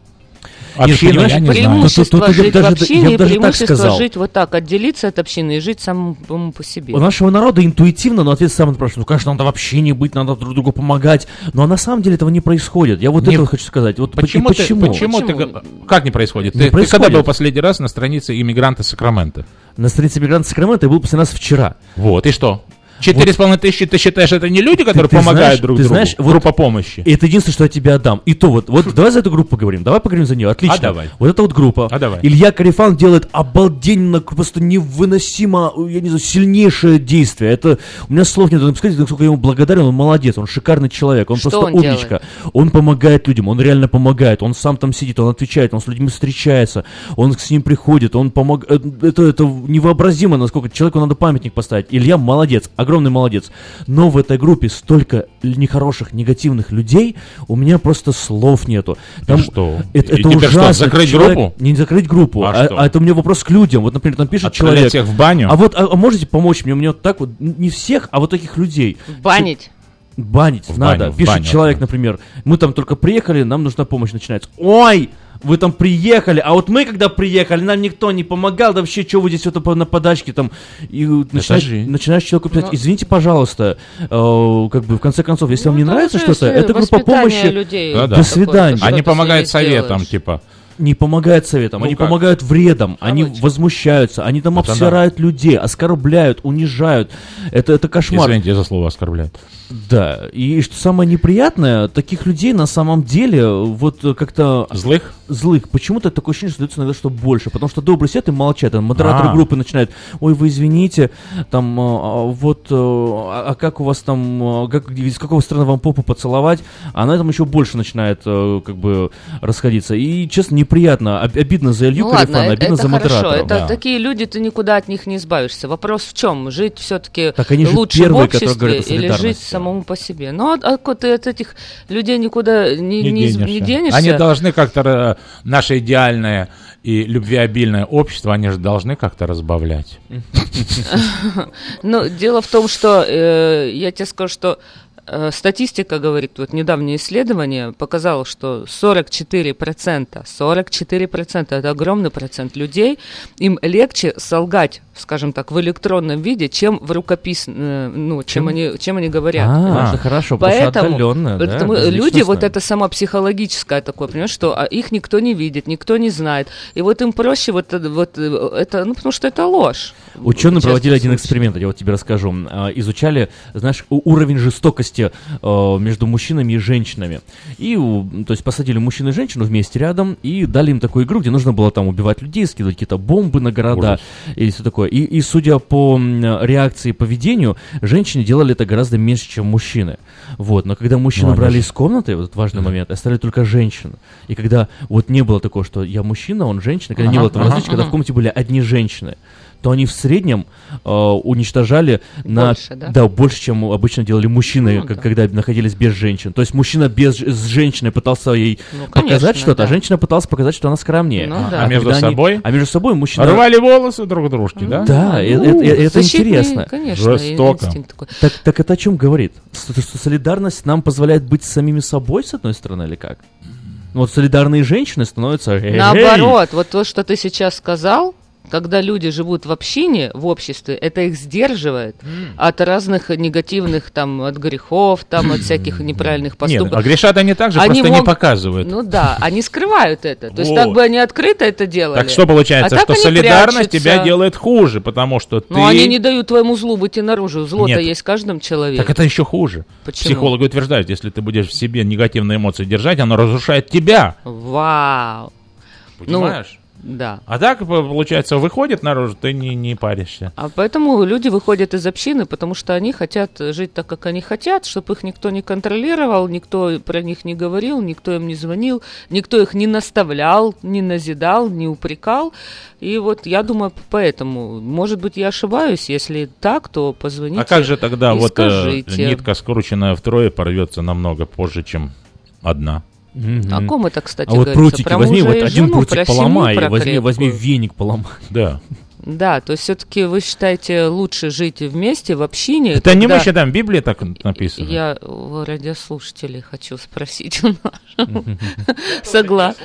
Община, Нет, я не преимущество знаю. жить даже, в общине и преимущество жить вот так, отделиться от общины и жить самому по себе. У нашего народа интуитивно, но ответ самый спрашивает, ну, конечно, надо в общине быть, надо друг другу помогать, но на самом деле этого не происходит. Я вот не, это хочу сказать. Вот почему, почему? Ты, почему, почему? Ты, как не происходит? Не ты, происходит? ты когда был последний раз на странице иммигранта Сакрамента? На странице иммигранта Сакрамента я был последний раз вчера. Вот, и что? Четыре с половиной тысячи, ты считаешь, это не люди, которые ты, ты помогают знаешь, друг ты другу? Знаешь, вот группа помощи. Это единственное, что я тебе отдам. И то вот, вот давай за эту группу поговорим, давай поговорим за нее, отлично. А давай. Вот эта вот группа. А давай. Илья Карифан делает обалденно, просто невыносимо, я не знаю, сильнейшее действие. Это, у меня слов нет, сказать, насколько я ему благодарен, он молодец, он шикарный человек, он что просто он умничка. Делает? Он помогает людям, он реально помогает, он сам там сидит, он отвечает, он с людьми встречается, он с ним приходит, он помогает, это, это невообразимо, насколько человеку надо памятник поставить. Илья молодец, огромный молодец но в этой группе столько нехороших, негативных людей, у меня просто слов нету. Там, что? Это, это ужасно. Что, закрыть человек, группу? Не закрыть группу, а, а, а это у меня вопрос к людям. Вот, например, там пишет Отправлять человек... всех в баню? А вот, а, а можете помочь мне? У меня вот так вот, не всех, а вот таких людей. Банить. Банить в надо. Баню, Пишет баню, человек, например, мы там только приехали, нам нужна помощь, начинается. Ой, вы там приехали, а вот мы когда приехали, нам никто не помогал, да вообще, что вы здесь вот на подачке там, и начинаешь, начинаешь человеку писать, ну, извините, пожалуйста, э, как бы в конце концов, если ну, вам не нравится что-то, это группа помощи, людей, да, да. до свидания. Они помогают советам, типа не помогают советам, ну они как? помогают вредом, Короче. они возмущаются, они там это обсирают да. людей, оскорбляют, унижают. Это, это кошмар. Извините за слово оскорбляют. Да, и что самое неприятное, таких людей на самом деле вот как-то... Злых? Злых. Почему-то такое ощущение, что дается иногда, что больше. Потому что добрые сидят и молчат. Там модераторы а. группы начинают, ой, вы извините, там, а, а вот, а, а как у вас там, а, как, из какого страны вам попу поцеловать? А на этом еще больше начинает как бы расходиться. И, честно, неприятно, обидно за Илью ну, Карифана, ладно, обидно это за модератора. Это да. такие люди, ты никуда от них не избавишься. Вопрос в чем? Жить все-таки лучше первые, в обществе или жить самому по себе. Ну, а, а ты от этих людей никуда не, не, не, денешься. не денешься. Они должны как-то, наше идеальное и любвеобильное общество, они же должны как-то разбавлять. Ну, дело в том, что э, я тебе скажу, что статистика говорит, вот недавнее исследование показало, что 44%, 44% это огромный процент людей, им легче солгать, скажем так, в электронном виде, чем в рукописном, э, ну, чем, чем они, чем они говорят. А, это хорошо, поэтому, поэтому да, люди, вот это само психологическое такое, понимаешь, что а, их никто не видит, никто не знает, и вот им проще вот, вот это, ну, потому что это ложь. Ученые проводили один эксперимент, я вот тебе расскажу. А, изучали, знаешь, уровень жестокости а, между мужчинами и женщинами. И, то есть, посадили мужчину и женщину вместе рядом и дали им такую игру, где нужно было там убивать людей, скидывать какие-то бомбы на города Ужас. и все такое. И, и, судя по реакции и поведению, женщины делали это гораздо меньше, чем мужчины. Вот, но когда мужчину ну, брали из комнаты, вот важный mm-hmm. момент, оставили только женщин. И когда вот не было такого, что я мужчина, он женщина, когда ага, не было этого ага, различия, ага. когда в комнате были одни женщины то они в среднем э, уничтожали на больше, да? да больше, чем обычно делали мужчины, ну, как, да. когда находились без женщин. То есть мужчина без с женщиной пытался ей ну, показать что-то, а да. а женщина пыталась показать, что она скромнее. Ну, да. А между собой? Они, а между собой мужчина рвали волосы друг дружки, да? Да, ну, это, это, это интересно. Конечно, Жестоко. Так, так это о чем говорит? Что, что солидарность нам позволяет быть самими собой с одной стороны или как? Вот солидарные женщины становятся... Наоборот, вот то, что ты сейчас сказал, когда люди живут в общине, в обществе, это их сдерживает mm. от разных негативных, там, от грехов, там, от всяких неправильных поступков. Нет, а грешат они также, они просто мог... не показывают. Ну да, они скрывают это. То есть так бы они открыто это делали. Так что получается, а что солидарность прячутся. тебя делает хуже, потому что ты... Ну они не дают твоему злу выйти наружу. Зло-то есть в каждом человеке. Так это еще хуже. Почему? Психологи утверждают, если ты будешь в себе негативные эмоции держать, оно разрушает тебя. Вау. Понимаешь? Ну, да. А так, получается, выходит наружу, ты не, не паришься. А поэтому люди выходят из общины, потому что они хотят жить так, как они хотят, чтобы их никто не контролировал, никто про них не говорил, никто им не звонил, никто их не наставлял, не назидал, не упрекал. И вот я думаю, поэтому, может быть, я ошибаюсь, если так, то позвоните. А как же тогда вот э, нитка, скрученная втрое, порвется намного позже, чем одна? Угу. О ком это, кстати, А вот прутики про возьми, вот один прутик поломай, возьми, возьми веник поломай. Да. Да, то есть все-таки вы считаете лучше жить вместе в общине. Это когда... не мы считаем, Библия так написано. Я у радиослушателей хочу спросить. <laughs> Согласна.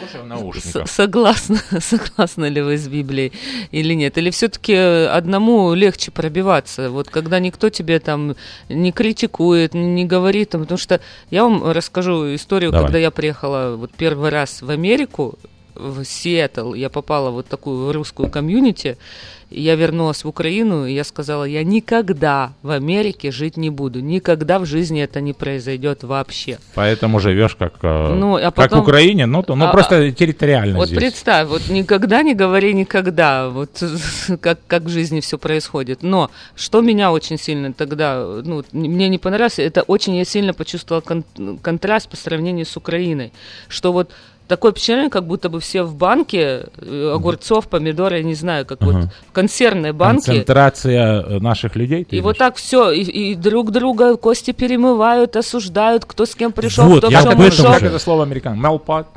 Согласна, <laughs> согласны ли вы с Библией или нет? Или все-таки одному легче пробиваться? Вот когда никто тебе там не критикует, не говорит, потому что я вам расскажу историю, когда я приехала вот первый раз в Америку, в Сиэтл, я попала в вот такую русскую комьюнити, я вернулась в Украину, и я сказала, я никогда в Америке жить не буду, никогда в жизни это не произойдет вообще. Поэтому живешь как, э, ну, а потом, как в Украине, ну, то, ну а, просто территориально Вот здесь. представь, вот никогда не говори никогда, вот <laughs> как, как в жизни все происходит. Но что меня очень сильно тогда, ну, мне не понравилось, это очень я сильно почувствовала кон контраст по сравнению с Украиной, что вот такое впечатление, как будто бы все в банке э, огурцов, помидоры, я не знаю, как ага. вот в консервной банке. Концентрация э, наших людей. И вот так все, и, и друг друга кости перемывают, осуждают, кто с кем пришел, вот, кто я в чем ушел. Как это слово американ? Мелпат?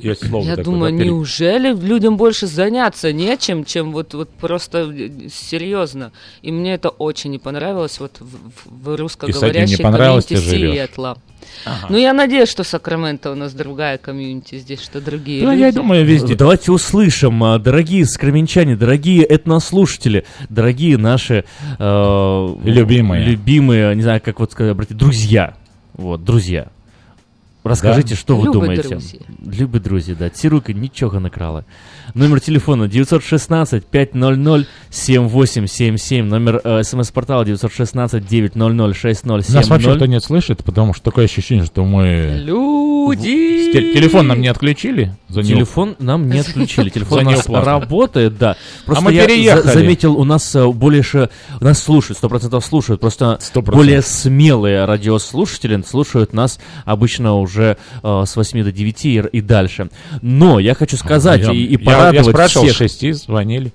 Есть слово Я такое, думаю, да, неужели людям больше заняться нечем, чем вот, вот просто э, серьезно. И мне это очень не понравилось вот в, в русскоговорящей комьюнити Сиэтла. Ага. Ну, я надеюсь, что Сакраменто у нас другая комьюнити здесь, что другие Ну, люди. я думаю, везде. Давайте услышим, а, дорогие скраменчане, дорогие этнослушатели, дорогие наши... Э, любимые. Любимые, не знаю, как вот сказать, братья, друзья. Вот, друзья. Расскажите, да? що ви Любі думаєте? Друзі. Любі друзі, да. Ці руки нічого не крали. Номер телефона 916 500 7877. Номер э, смс-портала 916 900 6070. Нас вообще кто не слышит, потому что такое ощущение, что мы... Люди! Телефон нам не отключили? За Телефон нам не отключили. <laughs> Телефон у нас работает, да. Просто а мы я переехали. заметил, у нас э, больше... Нас слушают, сто процентов слушают. Просто 100%. более смелые радиослушатели слушают нас обычно уже э, с 8 до 9 и, и дальше. Но я хочу сказать я, и, и порадовать я, я спрашивал, всех... шести звонили.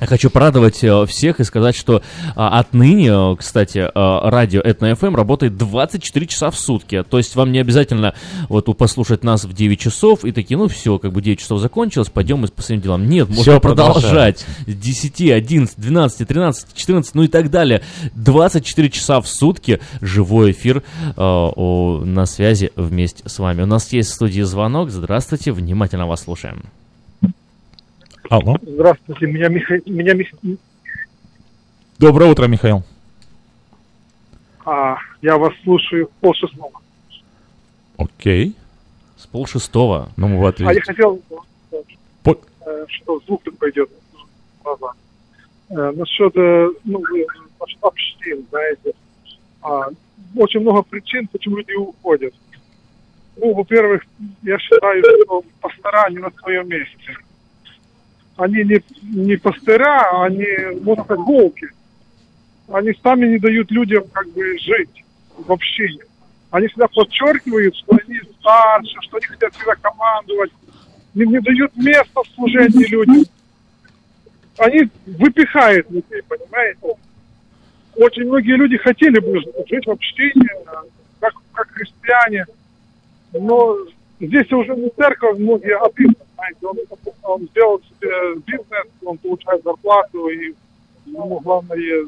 Хочу порадовать э, всех и сказать, что а, отныне, э, кстати, а, радио Этно FM работает 24 часа в сутки. То есть вам не обязательно вот послушать нас в 9 часов и такие, ну все, как бы 9 часов закончилось, пойдем мы по своим делам. Нет, можно все продолжать. С 10, 11, 12, 13, 14, ну и так далее. 24 часа в сутки живой эфир а, о, на связи вместе с вами. У нас есть в студии звонок. Здравствуйте, внимательно вас слушаем. Алло. Здравствуйте, меня Михаил... Меня Мих... Доброе утро, Михаил. А, я вас слушаю пол шестого. Окей. С пол шестого. Ну, мы А я хотел, По... Э, что звук тут пойдет. Э, насчет, э, ну, насчет общин, знаете. А, очень много причин, почему люди уходят. Ну, во-первых, я считаю, что пастора не на своем месте они не, не пастыря, они, можно сказать. Они сами не дают людям как бы жить в общине. Они всегда подчеркивают, что они старше, что они хотят всегда командовать. Не, не дают места в служении людям. Они выпихают людей, понимаете? Очень многие люди хотели бы жить в общине, как, как христиане, но здесь уже не церковь, многие обидно знаете, он, он сделал себе бизнес, он получает зарплату, и ему главное,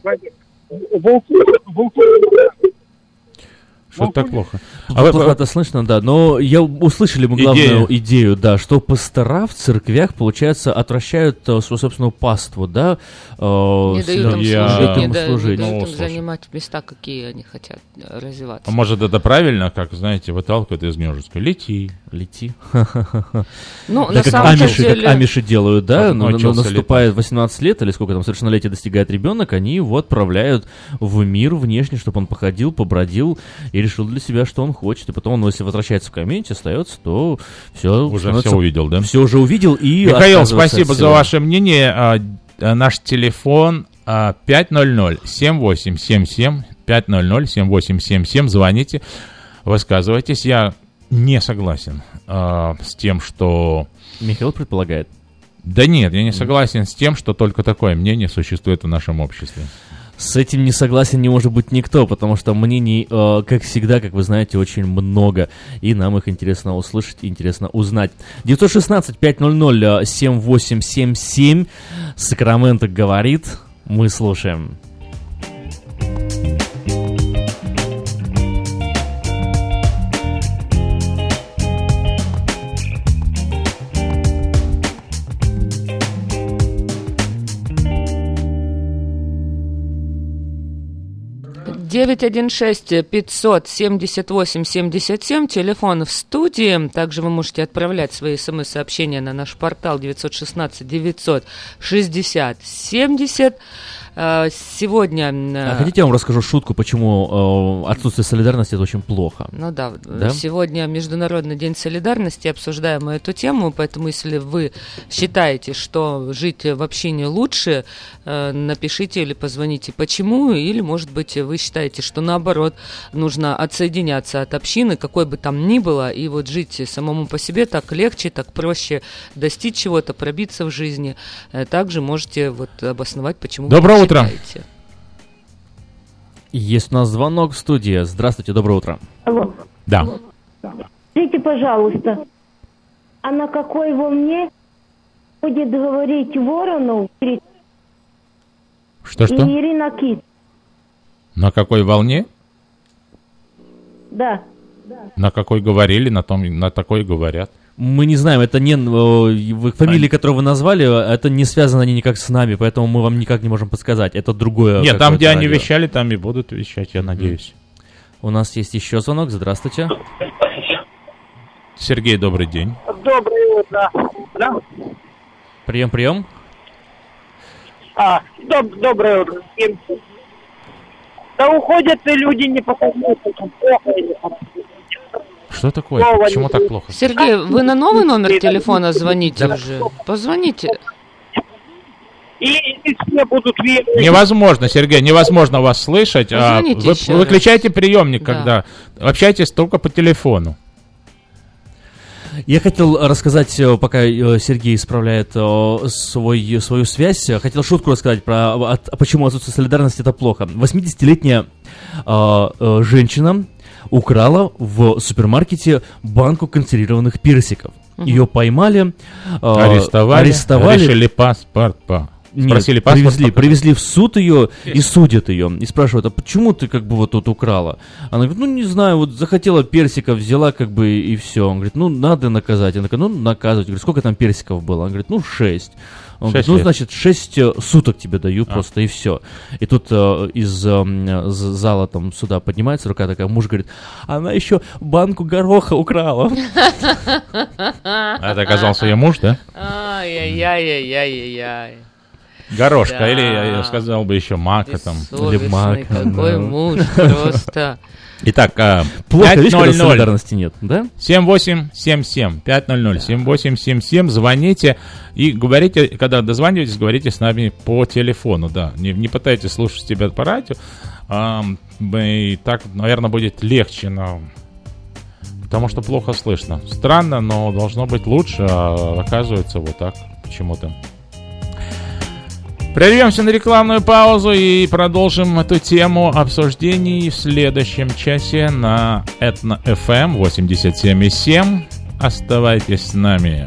знаете, волку, волку что так плохо. А вы плохо это слышно, да. Но я услышали мы главную идею. идею, да, что пастора в церквях, получается, отвращают э, свою собственную паству, да. Э, не дают им я... служить, не, да, служить. не дают им занимать места, какие они хотят э, развиваться. А может это правильно, как, знаете, выталкивают из гнездышка. Лети. Лети. Ну, на самом амиши, деле... Как амиши делают, да, но, но наступает 18 лет, или сколько там совершеннолетия достигает ребенок, они его отправляют в мир внешний, чтобы он походил, побродил и решил для себя, что он хочет. И потом он, если возвращается в комьюнити, остается, то все... Уже все увидел, да? Все уже увидел и... Михаил, спасибо за ваше мнение. А, а, наш телефон 500-7877, 500-7877, звоните, высказывайтесь. Я не согласен а, с тем, что... Михаил предполагает. Да нет, я не согласен с тем, что только такое мнение существует в нашем обществе. С этим не согласен не может быть никто, потому что мнений, э, как всегда, как вы знаете, очень много, и нам их интересно услышать, интересно узнать. 916-500-7877, Сакраменто говорит, мы слушаем. 916-578-77, телефон в студии. Также вы можете отправлять свои смс-сообщения на наш портал 916-960-70. Э, сегодня... А хотите, я вам расскажу шутку, почему э, отсутствие солидарности это очень плохо? Ну да, да, сегодня Международный день солидарности, обсуждаем эту тему, поэтому если вы считаете, что жить в общине лучше, э, напишите или позвоните почему, или, может быть, вы считаете, что наоборот, нужно отсоединяться от общины, какой бы там ни было, и вот жить самому по себе так легче, так проще достичь чего-то, пробиться в жизни. Также можете вот обосновать, почему... Доброе утро. Есть у нас звонок в студии. Здравствуйте, доброе утро. Алло. Да. Скажите, пожалуйста, а на какой волне будет говорить Воронов что, что? и Ирина Кит? На какой волне? Да. На какой говорили, на том, на такой говорят. Мы не знаем, это не вы, фамилии, которые вы назвали, это не связано они никак с нами, поэтому мы вам никак не можем подсказать. Это другое. Нет, там, где радио. они вещали, там и будут вещать, я надеюсь. У нас есть еще звонок. Здравствуйте. Сергей, добрый день. Доброе утро. Да? Прием, прием. А, доб доброе утро. Да уходят люди не что плохо или что такое? Почему так плохо? Сергей, вы на новый номер телефона звоните уже? Позвоните. И все будут Невозможно, Сергей, невозможно вас слышать. А вы, выключайте приемник, да. когда общайтесь только по телефону. Я хотел рассказать, э, пока э, Сергей исправляет свой, свою связь, хотел шутку рассказать про от, почему отсутствие солидарности это плохо. 80-летняя э, женщина украла в супермаркете банку консервированных персиков. Ее поймали, арестовали, арестовали, решили паспорт по Спросили Нет, паспорт, привезли, привезли в суд ее и судят ее. И спрашивают, а почему ты как бы вот тут украла? Она говорит, ну не знаю, вот захотела персиков, взяла как бы и все. Он говорит, ну надо наказать. Она такая, ну наказывать. Говорит, сколько там персиков было? Он говорит, ну шесть. Он говорит, ну, значит, шесть э, суток тебе даю а. просто, и все. И тут э, из э, зала там сюда поднимается рука такая, муж говорит, она еще банку гороха украла. Это оказался ее муж, да? Ай-яй-яй-яй-яй-яй. Горошка, да. или я сказал бы еще мака там. Или мака. Какой муж просто. Итак, а, Плохо, 500 видишь, солидарности нет, да? 7877 500 7877 звоните и говорите, когда дозваниваетесь, говорите с нами по телефону, да. Не, не пытайтесь слушать тебя по радио. А, и так, наверное, будет легче, но потому что плохо слышно. Странно, но должно быть лучше, а оказывается вот так почему-то. Прервемся на рекламную паузу и продолжим эту тему обсуждений в следующем часе на Этно FM 87,7. Оставайтесь с нами.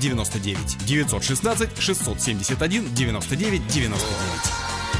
99 916 671 99 99.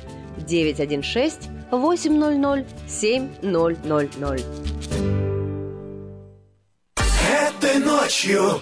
916 800 7000. Этой ночью,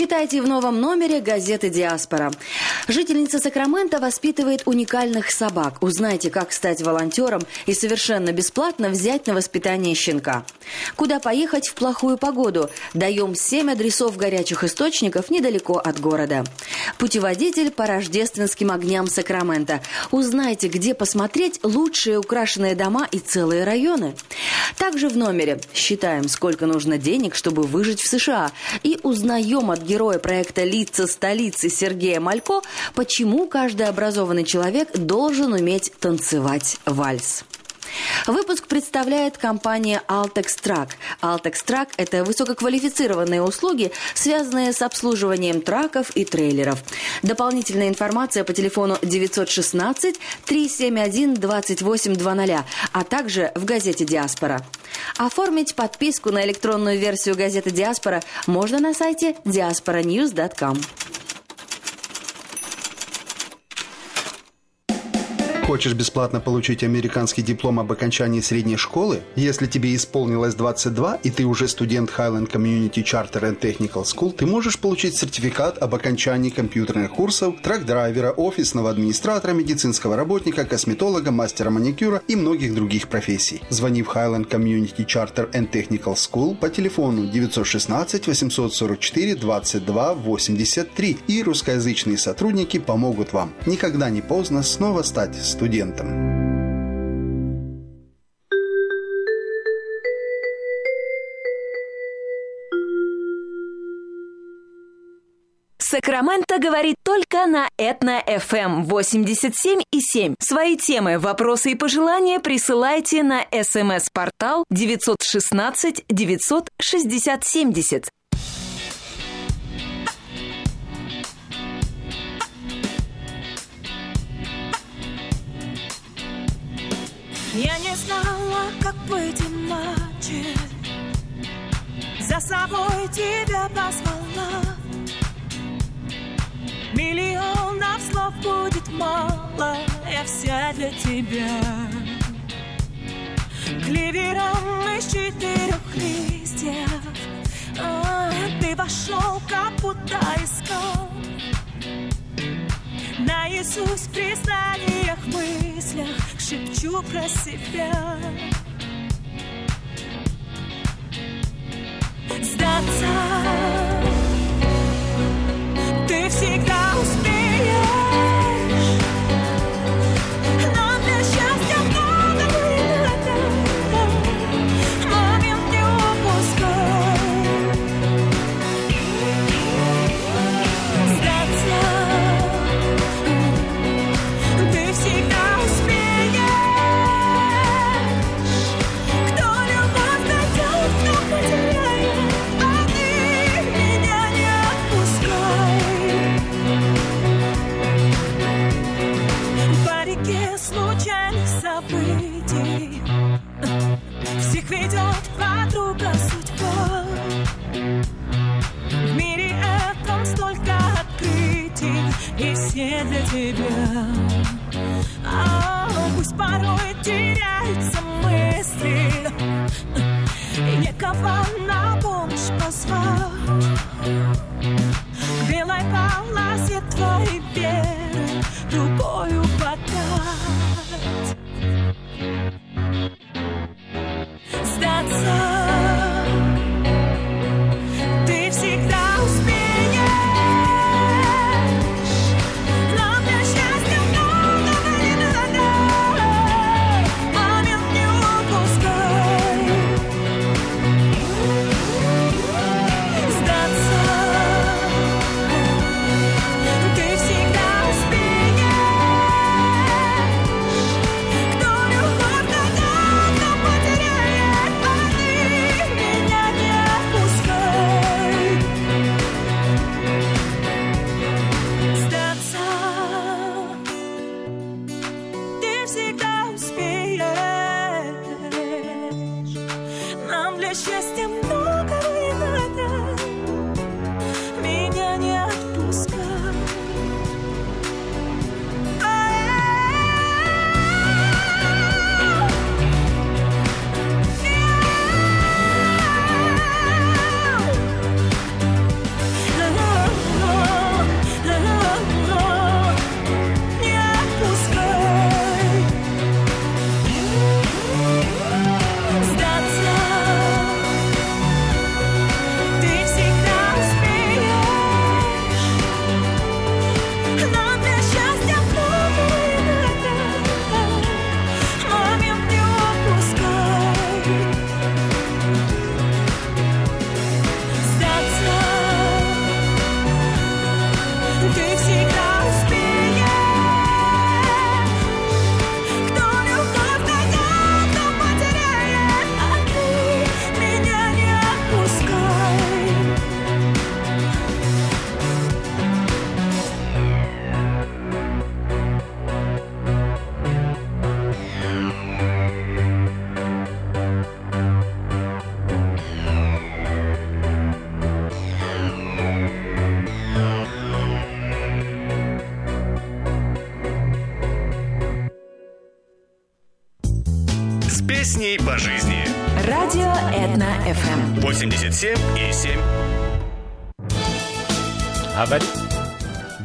Читайте в новом номере газеты «Диаспора». Жительница Сакрамента воспитывает уникальных собак. Узнайте, как стать волонтером и совершенно бесплатно взять на воспитание щенка. Куда поехать в плохую погоду? Даем 7 адресов горячих источников недалеко от города. Путеводитель по рождественским огням Сакрамента. Узнайте, где посмотреть лучшие украшенные дома и целые районы. Также в номере считаем, сколько нужно денег, чтобы выжить в США. И узнаем от героя проекта «Лица столицы» Сергея Малько, почему каждый образованный человек должен уметь танцевать вальс. Выпуск представляет компания Altex. Altex это высококвалифицированные услуги, связанные с обслуживанием траков и трейлеров. Дополнительная информация по телефону 916 371 2820, а также в газете «Диаспора». Оформить подписку на электронную версию газеты «Диаспора» можно на сайте diasporanews.com. Хочешь бесплатно получить американский диплом об окончании средней школы? Если тебе исполнилось 22 и ты уже студент Highland Community Charter and Technical School, ты можешь получить сертификат об окончании компьютерных курсов, трак-драйвера, офисного администратора, медицинского работника, косметолога, мастера маникюра и многих других профессий. Звони в Highland Community Charter and Technical School по телефону 916 844 22 83 и русскоязычные сотрудники помогут вам. Никогда не поздно снова стать студентом. Сакраменто говорит только на Этно-ФМ 87 и 7. Свои темы, вопросы и пожелания присылайте на СМС-портал 916 960 70. Я не знала, как быть иначе. За собой тебя позвала. Миллионов слов будет мало Я вся для тебя. Клевером из четырех листьев. А, Ты вошел, как будто искал Наизусть в признаниях, мыслях Шепчу про себя. Сдаться. Ты всегда успеешь тебя. А, Пусть порой теряются мысли. И некого на помощь позвать. Белой полосе твоей веры Рукою подать Сдаться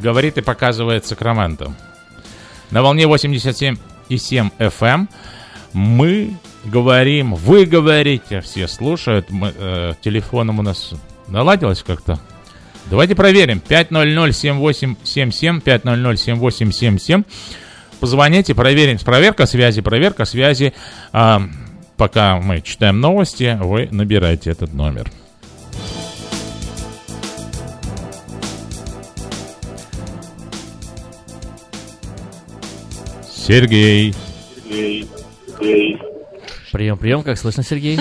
говорит и показывает Сакраменто. На волне 87 и 7 FM мы говорим, вы говорите, все слушают. Мы, э, телефоном у нас наладилось как-то? Давайте проверим. 500-7877, 500-7877. Позвоните, проверим. Проверка связи, проверка связи. А, пока мы читаем новости, вы набираете этот номер. Сергей. Сергей. Сергей. Прием, прием, как слышно, Сергей?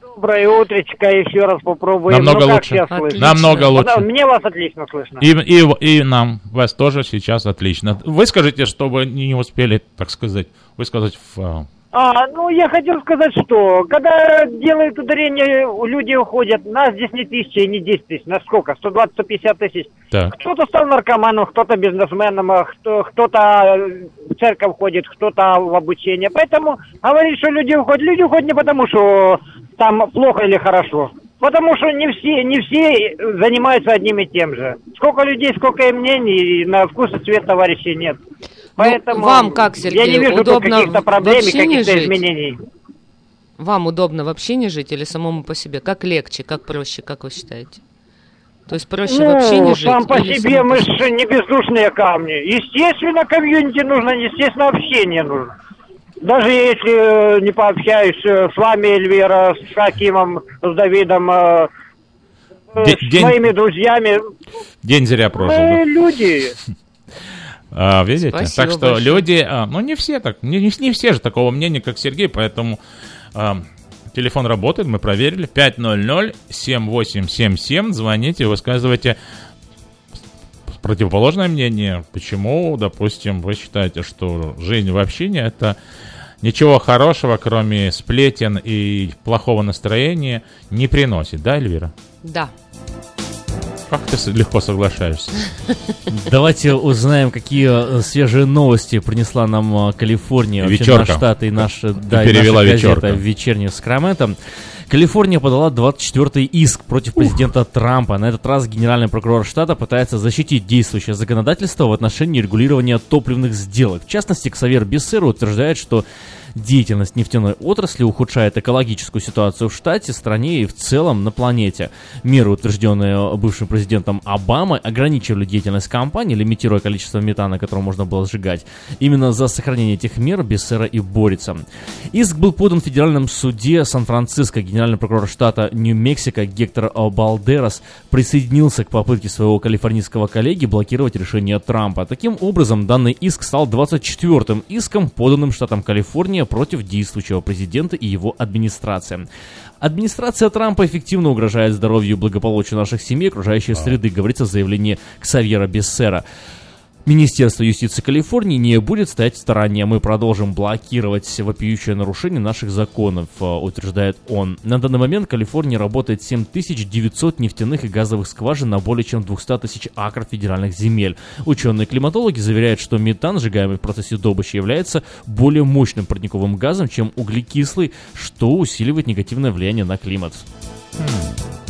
Доброе утречко, еще раз попробуем. Намного ну, лучше. Намного лучше. Мне вас отлично слышно. И, и, и нам вас тоже сейчас отлично. Вы скажите, чтобы не успели, так сказать, высказать в а, ну, я хотел сказать, что когда делают ударение, люди уходят, нас здесь не тысяча и не десять тысяч, на сколько? 120-150 тысяч. Так. Кто-то стал наркоманом, кто-то бизнесменом, а кто, кто-то в церковь ходит, кто-то в обучение. Поэтому говорить, что люди уходят, люди уходят не потому, что там плохо или хорошо. Потому что не все, не все занимаются одним и тем же. Сколько людей, сколько и мнений, и на вкус и цвет товарищей нет. Поэтому ну, вам как, Сергей, я не вижу удобно каких-то проблем каких-то изменений. Вам удобно вообще не жить или самому по себе? Как легче, как проще, как вы считаете? То есть проще ну, вообще не жить? сам по себе мы же не бездушные камни. Естественно, комьюнити нужно, естественно, общение нужно. Даже если э, не пообщаюсь э, с вами, Эльвира, с Хакимом, с Давидом, э, день, с моими друзьями. День зря прожил. Мы люди. <laughs> А, видите? Спасибо так что большое. люди, а, ну не все так, не, не, не все же такого мнения, как Сергей, поэтому а, телефон работает, мы проверили. 500-7877, звоните, высказывайте противоположное мнение. Почему, допустим, вы считаете, что жизнь в общине это ничего хорошего, кроме сплетен и плохого настроения, не приносит, да, Эльвира? Да. Как ты легко соглашаешься? <laughs> Давайте узнаем, какие э, свежие новости принесла нам э, Калифорния, вечерка. наш штат и наша, да, и наша газета «Вечерняя Сакраменто». Калифорния подала 24-й иск против президента Ух. Трампа. На этот раз генеральный прокурор штата пытается защитить действующее законодательство в отношении регулирования топливных сделок. В частности, Ксавер Бессер утверждает, что Деятельность нефтяной отрасли ухудшает экологическую ситуацию в штате, стране и в целом на планете. Меры, утвержденные бывшим президентом Обамой, ограничивали деятельность компании, лимитируя количество метана, которое можно было сжигать. Именно за сохранение этих мер Бессера и борется. Иск был подан в федеральном суде Сан-Франциско. Генеральный прокурор штата Нью-Мексико Гектор Балдерас присоединился к попытке своего калифорнийского коллеги блокировать решение Трампа. Таким образом, данный иск стал 24-м иском, поданным штатом Калифорния против действующего президента и его администрации. Администрация Трампа эффективно угрожает здоровью и благополучию наших семей, окружающей среды, говорится в заявлении Ксавьера Бессера. Министерство юстиции Калифорнии не будет стоять в стороне. Мы продолжим блокировать вопиющее нарушение наших законов, э, утверждает он. На данный момент в Калифорнии работает 7900 нефтяных и газовых скважин на более чем 200 тысяч акров федеральных земель. Ученые-климатологи заверяют, что метан, сжигаемый в процессе добычи, является более мощным парниковым газом, чем углекислый, что усиливает негативное влияние на климат. Hmm.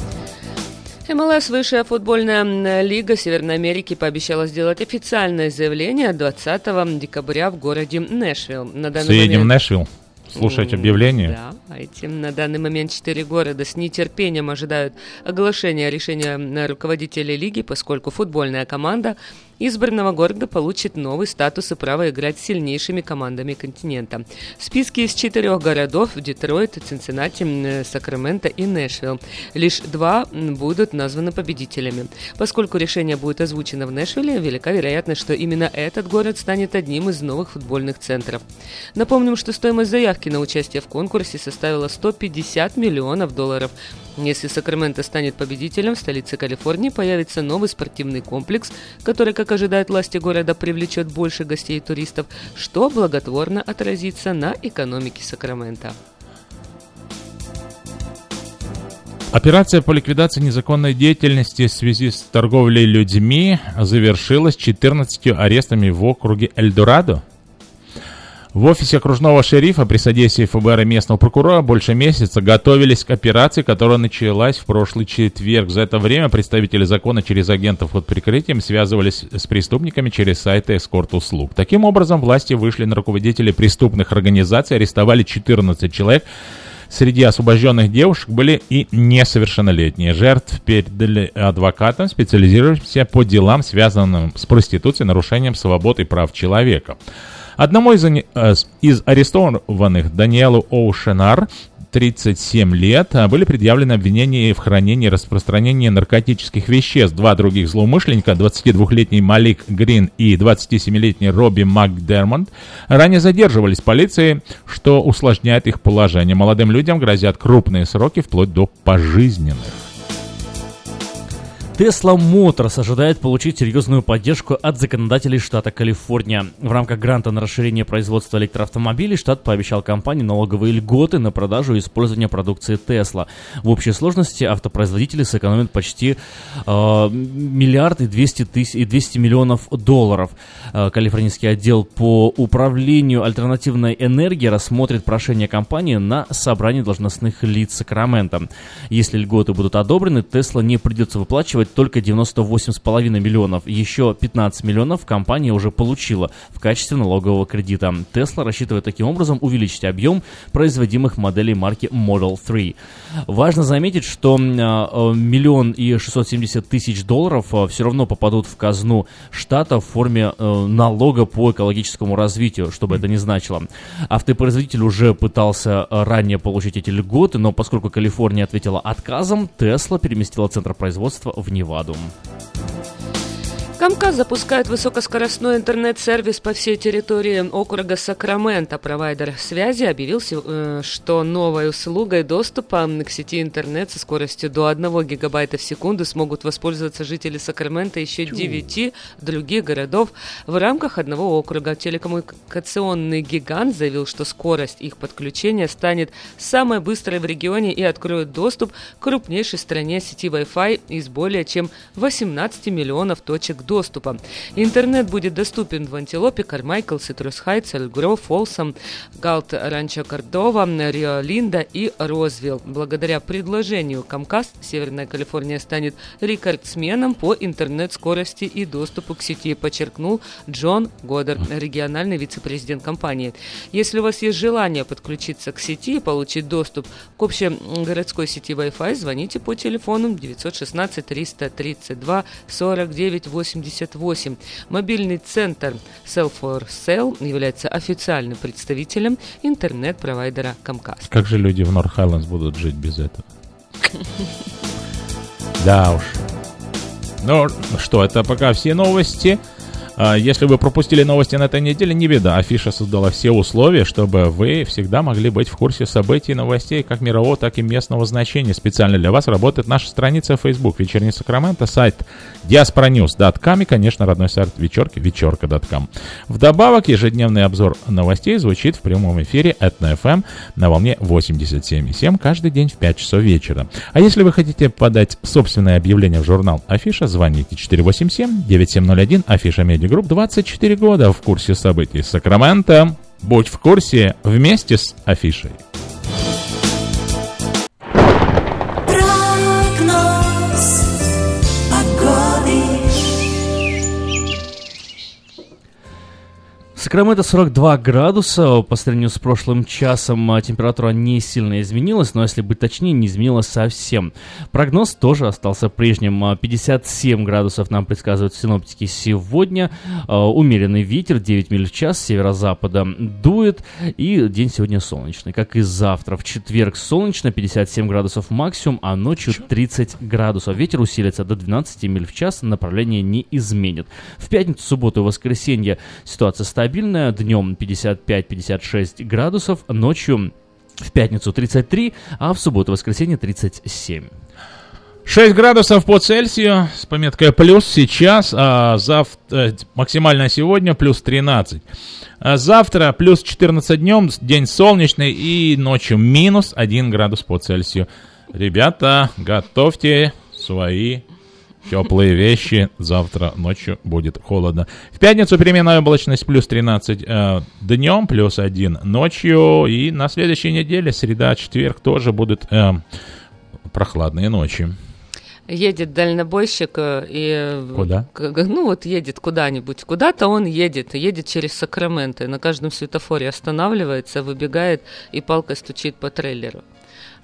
МЛС Высшая футбольная лига Северной Америки пообещала сделать официальное заявление 20 декабря в городе Нэшвилл. На данный Все едем в Нэшвилл слушать объявление. Да, а этим на данный момент четыре города с нетерпением ожидают оглашения решения руководителей лиги, поскольку футбольная команда избранного города получит новый статус и право играть с сильнейшими командами континента. В списке из четырех городов – Детройт, Цинциннати, Сакраменто и Нэшвилл. Лишь два будут названы победителями. Поскольку решение будет озвучено в Нэшвилле, велика вероятность, что именно этот город станет одним из новых футбольных центров. Напомним, что стоимость заявки на участие в конкурсе составила 150 миллионов долларов – если Сакраменто станет победителем, в столице Калифорнии появится новый спортивный комплекс, который, как ожидают власти города, привлечет больше гостей и туристов, что благотворно отразится на экономике Сакрамента. Операция по ликвидации незаконной деятельности в связи с торговлей людьми завершилась 14 арестами в округе Эльдорадо – В офисе окружного шерифа при содействии ФБР и местного прокурора больше месяца готовились к операции, которая началась в прошлый четверг. За это время представители закона через агентов под прикрытием связывались с преступниками через сайты эскорт-услуг. Таким образом, власти вышли на руководителей преступных организаций, арестовали 14 человек, Среди освобожденных девушек были и несовершеннолетние. Жертв передали адвокатам, специализирующимся по делам, связанным с проституцией, нарушением свобод и прав человека. Одному из, э, из арестованных, Даниэлу Оушенар, 37 лет, а, были предъявлены обвинения в хранении и распространении наркотических веществ. Два других злоумышленника, 22-летний Малик Грин и 27-летний Робби Макдермонт, ранее задерживались полицией, что усложняет их положение. Молодым людям грозят крупные сроки, вплоть до пожизненных. Tesla Motors ожидает получить серьезную поддержку от законодателей штата Калифорния. В рамках гранта на расширение производства электроавтомобилей штат пообещал компании налоговые льготы на продажу и использование продукции Tesla. В общей сложности автопроизводители сэкономят почти э, миллиард и 200, тысяч, и 200 миллионов долларов. Э, калифорнийский отдел по управлению альтернативной энергией рассмотрит прошение компании на собрании должностных лиц Сакрамента. Если льготы будут одобрены, Tesla не придется выплачивать выплачивать только 98,5 миллионов. Еще 15 миллионов компания уже получила в качестве налогового кредита. Tesla рассчитывает таким образом увеличить объем производимых моделей марки Model 3. Важно заметить, что а, миллион и 670 тысяч долларов а, все равно попадут в казну штата в форме а, налога по экологическому развитию, чтобы это не значило. Автопроизводитель уже пытался ранее получить эти льготы, но поскольку Калифорния ответила отказом, Tesla переместила центр производства в Неваду. Камказ запускает высокоскоростной интернет-сервис по всей территории округа Сакраменто. Провайдер связи объявил, э, что новой услугой доступа к сети интернет со скоростью до 1 гигабайта в секунду смогут воспользоваться жители Сакрамента еще 9 других городов в рамках одного округа. Телекоммуникационный гигант заявил, что скорость их подключения станет самой быстрой в регионе и откроет доступ к крупнейшей в стране сети Wi-Fi из более чем 18 миллионов точек доступа. Интернет будет доступен в Антилопе, Кармайкл, Ситрус Хайтс, Элк-Гроув, Фолсом, Галт, Ранчо Кордова, Рио Линда и Розвилл. Благодаря предложению Comcast Северная Калифорния станет рекордсменом по интернет-скорости и доступу к сети, подчеркнул Джон Годер, региональный вице-президент компании. Если у вас есть желание подключиться к сети и получить доступ к общегородской сети Wi-Fi, звоните по телефону 916 332 49 8 88. Мобильный центр Sell for Sale является официальным представителем интернет-провайдера Comcast. Как же люди в Норth Хайлендс будут жить без этого? <laughs> Да уж. Ну что, это пока все новости. А, если вы пропустили новости на этой неделе, не беда. Афиша создала все условия, чтобы вы всегда могли быть в курсе событий и новостей как мирового, так и местного значения. Специально для вас работает наша страница Facebook «Вечерний Сакраменто», сайт diasporanews.com и, конечно, родной сайт вечерки вечерка.com. Вдобавок, ежедневный обзор новостей звучит в прямом эфире от FM на волне 87,7 каждый день в 5 часов вечера. А если вы хотите подать собственное объявление в журнал Афиша, звоните 487-9701, Афиша Медиа Групп 24 года в курсе событий Сакрамента. Будь в курсе вместе с афишей. Сакраменто 42 градуса. По сравнению с прошлым часом а, температура не сильно изменилась, но если быть точнее, не изменилась совсем. Прогноз тоже остался прежним. 57 а, градусов нам предсказывают синоптики сегодня. А, умеренный ветер 9 миль в час северо-запада дует. И день сегодня солнечный, как и завтра. В четверг солнечно, 57 градусов максимум, а ночью 30 градусов. Ветер усилится до 12 миль в час, направление не изменит. В пятницу, субботу и воскресенье ситуация стабильна стабильная, днем 55-56 градусов, ночью в пятницу 33, а в субботу и воскресенье 37. 6 градусов по Цельсию с пометкой плюс сейчас, а завтра, э, максимально сегодня плюс 13. А завтра плюс 14 днем, день солнечный и ночью минус 1 градус по Цельсию. Ребята, готовьте свои теплые вещи. Завтра ночью будет холодно. В пятницу переменная облачность плюс 13 э, днем, плюс 1 ночью. И на следующей неделе, среда, четверг, тоже будут э, прохладные ночи. Едет дальнобойщик э, и... Куда? Ну вот едет куда-нибудь. Куда-то он едет, едет через Сакраменто. На каждом светофоре останавливается, выбегает и палкой стучит по трейлеру.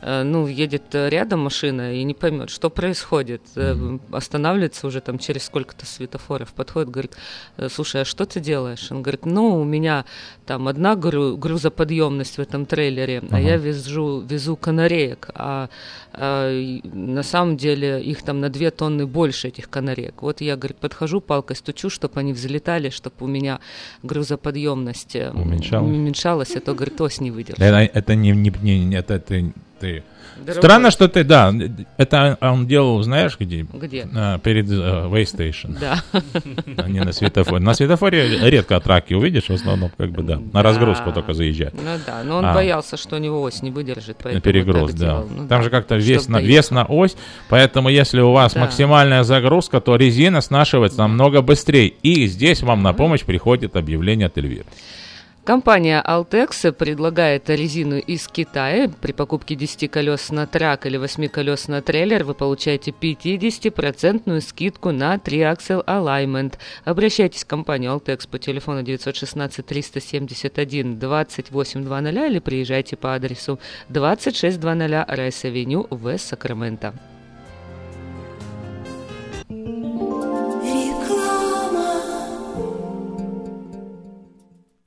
Э, ну, едет рядом машина и не поймет, что происходит. Mm-hmm. Останавливается уже там через сколько-то светофоров, подходит, говорит, «Э, слушай, а что ты делаешь? Он говорит, ну, у меня там одна гру- грузоподъемность в этом трейлере, uh-huh. а я везу, везу канареек, а, а на самом деле их там на две тонны больше, этих канареек. Вот я, говорит, подхожу, палкой стучу, чтобы они взлетали, чтобы у меня грузоподъемность уменьшалась, уменьшалась а то, говорит, ось не выдержит. Это, это не, не, не это, это ты. Дорогой. Странно, что ты, да, это он делал, знаешь, где? Где? А, перед uh, Way Station. Да. <laughs> А не на светофоре. На светофоре редко траки увидишь, в основном, как бы, да, на разгрузку только заезжает. Ну да, но он а. боялся, что у него ось не выдержит, На перегруз, да. Ну, Там же как-то вес на, вес на ось, поэтому если у вас да. максимальная загрузка, то резина снашивается намного быстрее. И здесь вам на помощь приходит объявление от Эльвиры. Компания Altex предлагает резину из Китая. При покупке 10 колес на трак или 8 колес на трейлер вы получаете 50% скидку на 3-axle alignment. Обращайтесь в компанию Altex по телефону 916 371 2800 или приезжайте по адресу 2600 Райс-Авеню в Сакраменто.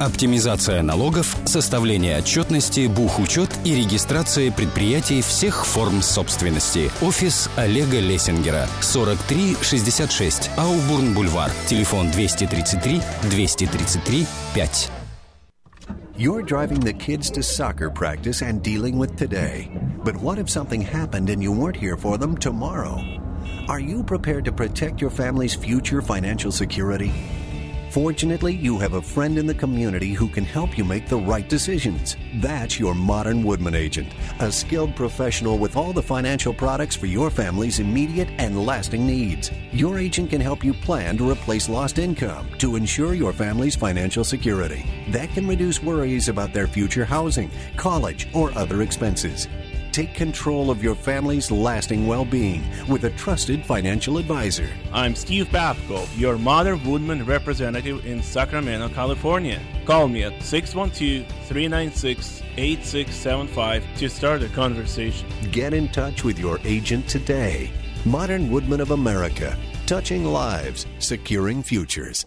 Оптимизация налогов, составление отчетности, бухучет и регистрация предприятий всех форм собственности. Офис Олега Лессингера. 4366 Аубурн-Бульвар. Телефон 233 233 5. You're driving the kids to soccer practice and dealing with today. But what if something happened and you weren't here for them tomorrow? Are you prepared to protect your family's future financial security? Fortunately, you have a friend in the community who can help you make the right decisions. That's your Modern Woodman agent, a skilled professional with all the financial products for your family's immediate and lasting needs. Your agent can help you plan to replace lost income to ensure your family's financial security. That can reduce worries about their future housing, college, or other expenses. Take control of your family's lasting well being with a trusted financial advisor. I'm Steve Babko, your Modern Woodman representative in Sacramento, California. Call me at 612 396 8675 to start a conversation. Get in touch with your agent today. Modern Woodman of America, touching lives, securing futures.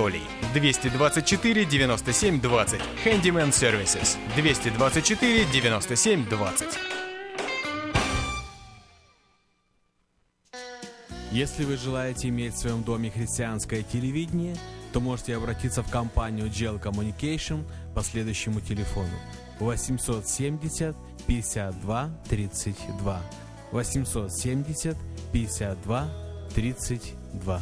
Анатолий. 224 97 20. Handyman Services. 224 97 20. Если вы желаете иметь в своем доме христианское телевидение, то можете обратиться в компанию Gel Communication по следующему телефону 870 52 32 870 52 32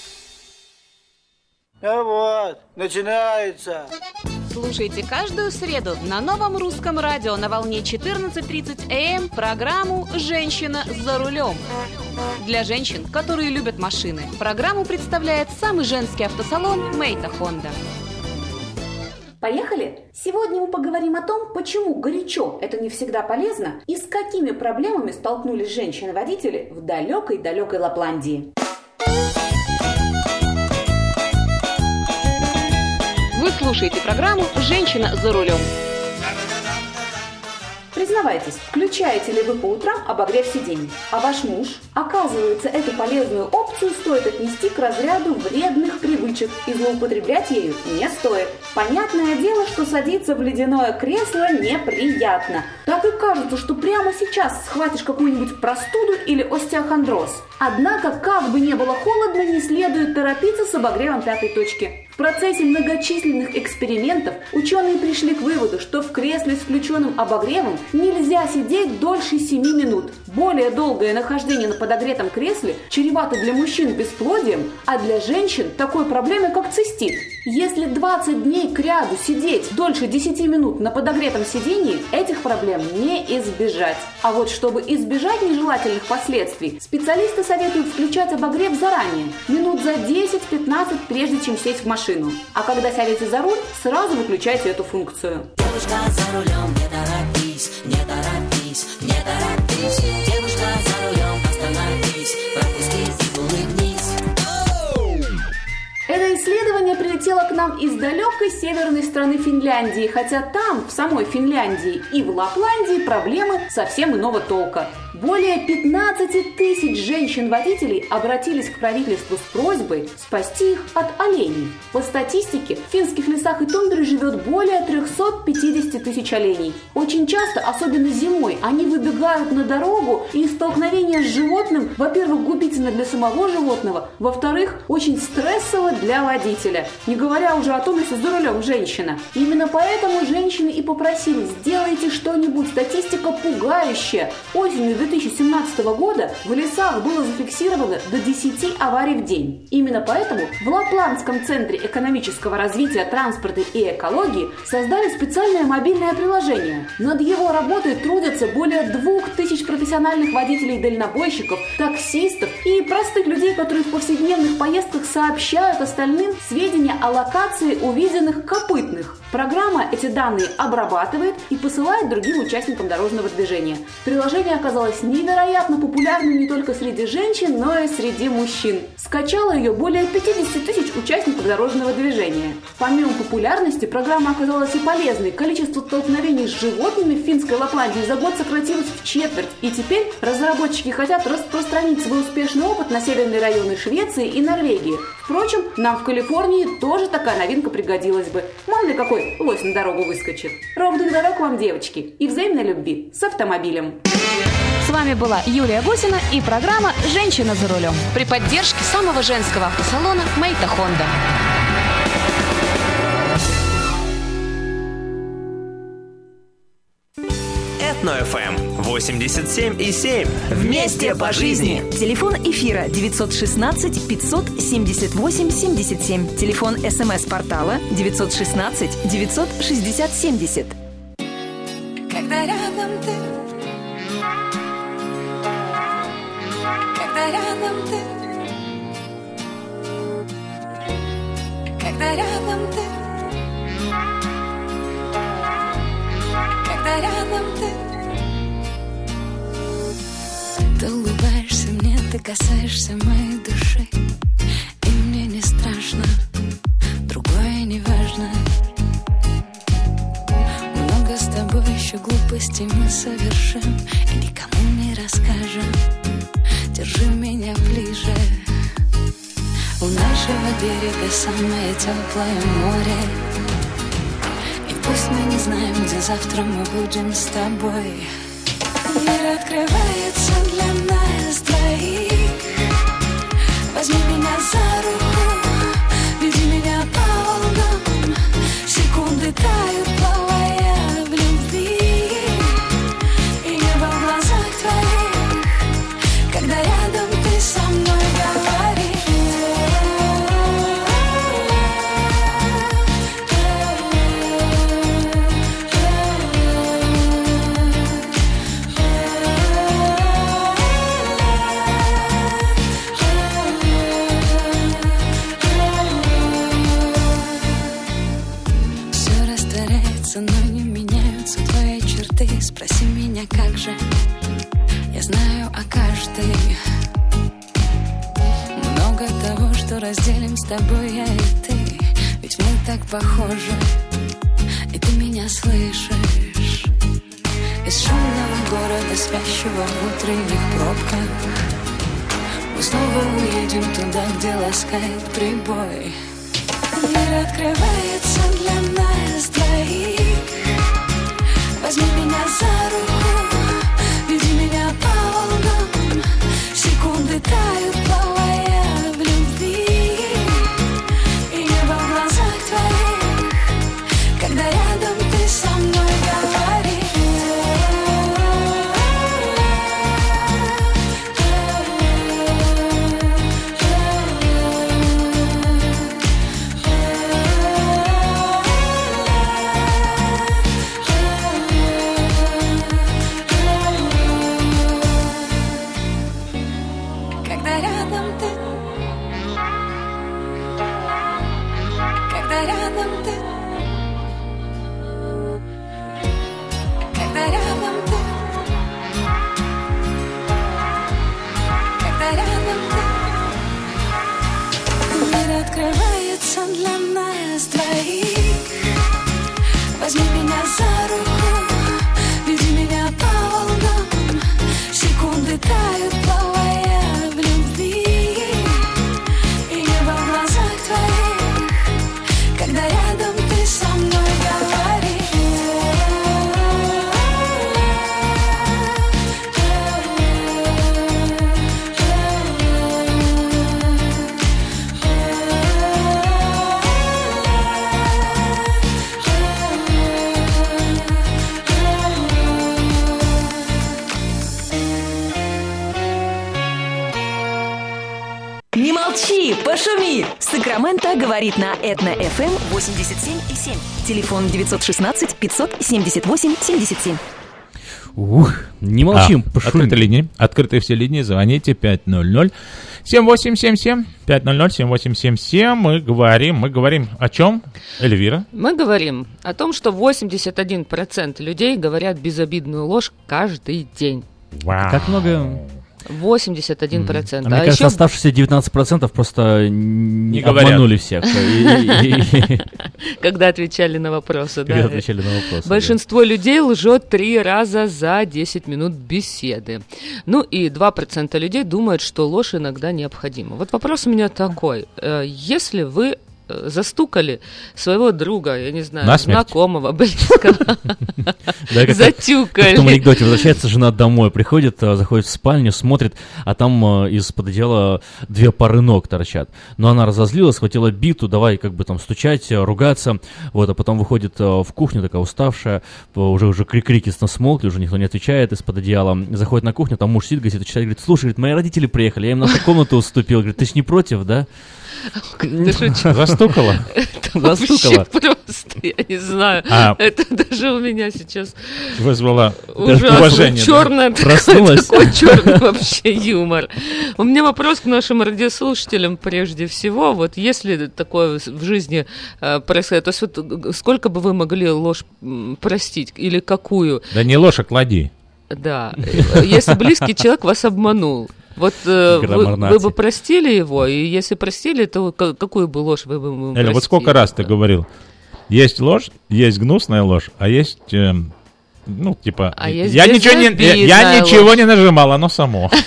А вот, начинается. Слушайте каждую среду на новом русском радио на волне 14.30 АМ программу «Женщина за рулем». Для женщин, которые любят машины, программу представляет самый женский автосалон «Мейта Хонда». Поехали? Сегодня мы поговорим о том, почему горячо – это не всегда полезно и с какими проблемами столкнулись женщины-водители в далекой-далекой Лапландии. Вы слушаете программу «Женщина за рулем». Признавайтесь, включаете ли вы по утрам обогрев сидений? А ваш муж? Оказывается, эту полезную опцию стоит отнести к разряду вредных привычек и злоупотреблять ею не стоит. Понятное дело, что садиться в ледяное кресло неприятно. Так и кажется, что прямо сейчас схватишь какую-нибудь простуду или остеохондроз. Однако, как бы не было холодно, не следует торопиться с обогревом пятой точки. Процессе многочисленных экспериментов ученые пришли к выводу, что в кресле с включенным обогревом нельзя сидеть дольше 7 минут. Более долгое нахождение на подогретом кресле чревато для мужчин бесплодием, а для женщин такой проблемой, как цистит. Если 20 дней к ряду сидеть дольше 10 минут на подогретом сидении, этих проблем не избежать. А вот чтобы избежать нежелательных последствий, специалисты советуют включать обогрев заранее, минут за 10-15 прежде чем сесть в машину машину. А когда сядете за руль, сразу выключайте эту функцию. Девушка за рулем, не торопись, не торопись, не торопись. Девушка за рулем, остановись, пропусти и улыбнись. Это исследование прилетело к нам из далекой северной страны Финляндии, хотя там, в самой Финляндии и в Лапландии проблемы совсем иного толка. Более 15 тысяч женщин-водителей обратились к правительству с просьбой спасти их от оленей. По статистике, в финских лесах и тундре живет более 350 тысяч оленей. Очень часто, особенно зимой, они выбегают на дорогу, и столкновение с животным, во-первых, губительно для самого животного, во-вторых, очень стрессово для водителя. Не говоря уже о том, если за рулем женщина. Именно поэтому женщины и попросили, сделайте что-нибудь, статистика пугающая. Осенью 2017 года в лесах было зафиксировано до 10 аварий в день. Именно поэтому в Лапландском центре экономического развития транспорта и экологии создали специальное мобильное приложение. Над его работой трудятся более 2000 профессиональных водителей-дальнобойщиков, таксистов и простых людей, которые в повседневных поездках сообщают остальным сведения о локации увиденных копытных. Программа эти данные обрабатывает и посылает другим участникам дорожного движения. Приложение оказалось невероятно популярным не только среди женщин, но и среди мужчин. Скачало ее более 50 тысяч участников дорожного движения. Помимо популярности, программа оказалась и полезной. Количество столкновений с животными в финской Лапландии за год сократилось в четверть. И теперь разработчики хотят распространить свой успешный опыт на северные районы Швеции и Норвегии. Впрочем, нам в Калифорнии тоже такая новинка пригодилась бы. Мало ли какой лось на дорогу выскочит. Ровных дорог вам, девочки, и взаимной любви с автомобилем. С вами была Юлия Гусина и программа «Женщина за рулем» при поддержке самого женского автосалона «Мейта Хонда». Этно-ФМ 87 и 7. Вместе по жизни. Телефон эфира 916 578 77. Телефон смс-портала 916 960 70. Когда рядом ты Когда рядом ты. Когда рядом ты. Когда рядом ты. Ты улыбаешься мне, ты касаешься моей души. И мне не страшно, другое не важно. Много с тобой еще глупостей мы совершим И никому не расскажем Держи меня ближе. У нашего берега самое теплое море. И пусть мы не знаем, где завтра мы будем с тобой. Мир открывается для нас двоих Возьми меня за руку, веди меня по волнам. Секунды тают, разделим с тобой я и ты. Ведь мы так похожи И ты меня слышишь. Из шумного города, спящего в утренних пробках Мы снова уедем туда, где ласкает прибой. Мир открывается для нас двоих. Возьми меня за руку, веди меня по волнам. Секунды тают, плавая говорит на Этно-ФМ 87,7. Телефон 916 578 77. Ух, не молчим, А, открытые линии. Открытые все линии. Звоните 500 7877 500 7877. Мы говорим, мы говорим о чем, Эльвира? Мы говорим о том, что 81% людей говорят безобидную ложь каждый день. Как много... 81%. А мне А кажется, еще оставшиеся 19% просто не обманули всех. <laughs> Когда отвечали на вопросы, да. Когда отвечали на вопросы, Большинство людей лжет три раза за 10 минут беседы. Ну и 2% людей думают, что ложь иногда необходима. Вот вопрос у меня такой. Э, Если вы застукали своего друга, я не знаю, Насмерть. знакомого, <laughs> близкого, затюкали. В том анекдоте возвращается жена домой, приходит, а, заходит в спальню, смотрит, а там а, из-под одеяла две пары ног торчат. Но она разозлилась, схватила биту, давай как бы там стучать, ругаться. Вот, а потом выходит в кухню, такая уставшая, уже уже крик крики смолкли, уже никто не отвечает из-под одеяла. Заходит на кухню, там муж сидит, газету читает, говорит, слушай, говорит, мои родители приехали, я им нашу комнату уступил. Говорит, ты ж не против, да? Застукала? <laughs> Это Застукала. вообще просто, я не знаю. А. Это даже у меня сейчас Вызвала ужасно уважение. черное, Проснулась. такой <laughs> черный вообще юмор. У меня вопрос к нашим радиослушателям прежде всего. Вот если такое в жизни э, происходит, то есть вот г- сколько бы вы могли ложь простить или какую? Да не ложь, а клади. Да, э, если близкий человек вас обманул. Вот э, вы, вы бы простили его, и если простили, то ка- какую бы ложь вы бы ему Эля, вот сколько раз ты говорил, есть ложь, есть гнусная ложь, а есть, эм, ну, типа, А есть я, ничего не, я, я ничего ложь. не нажимал, оно само. <laughs>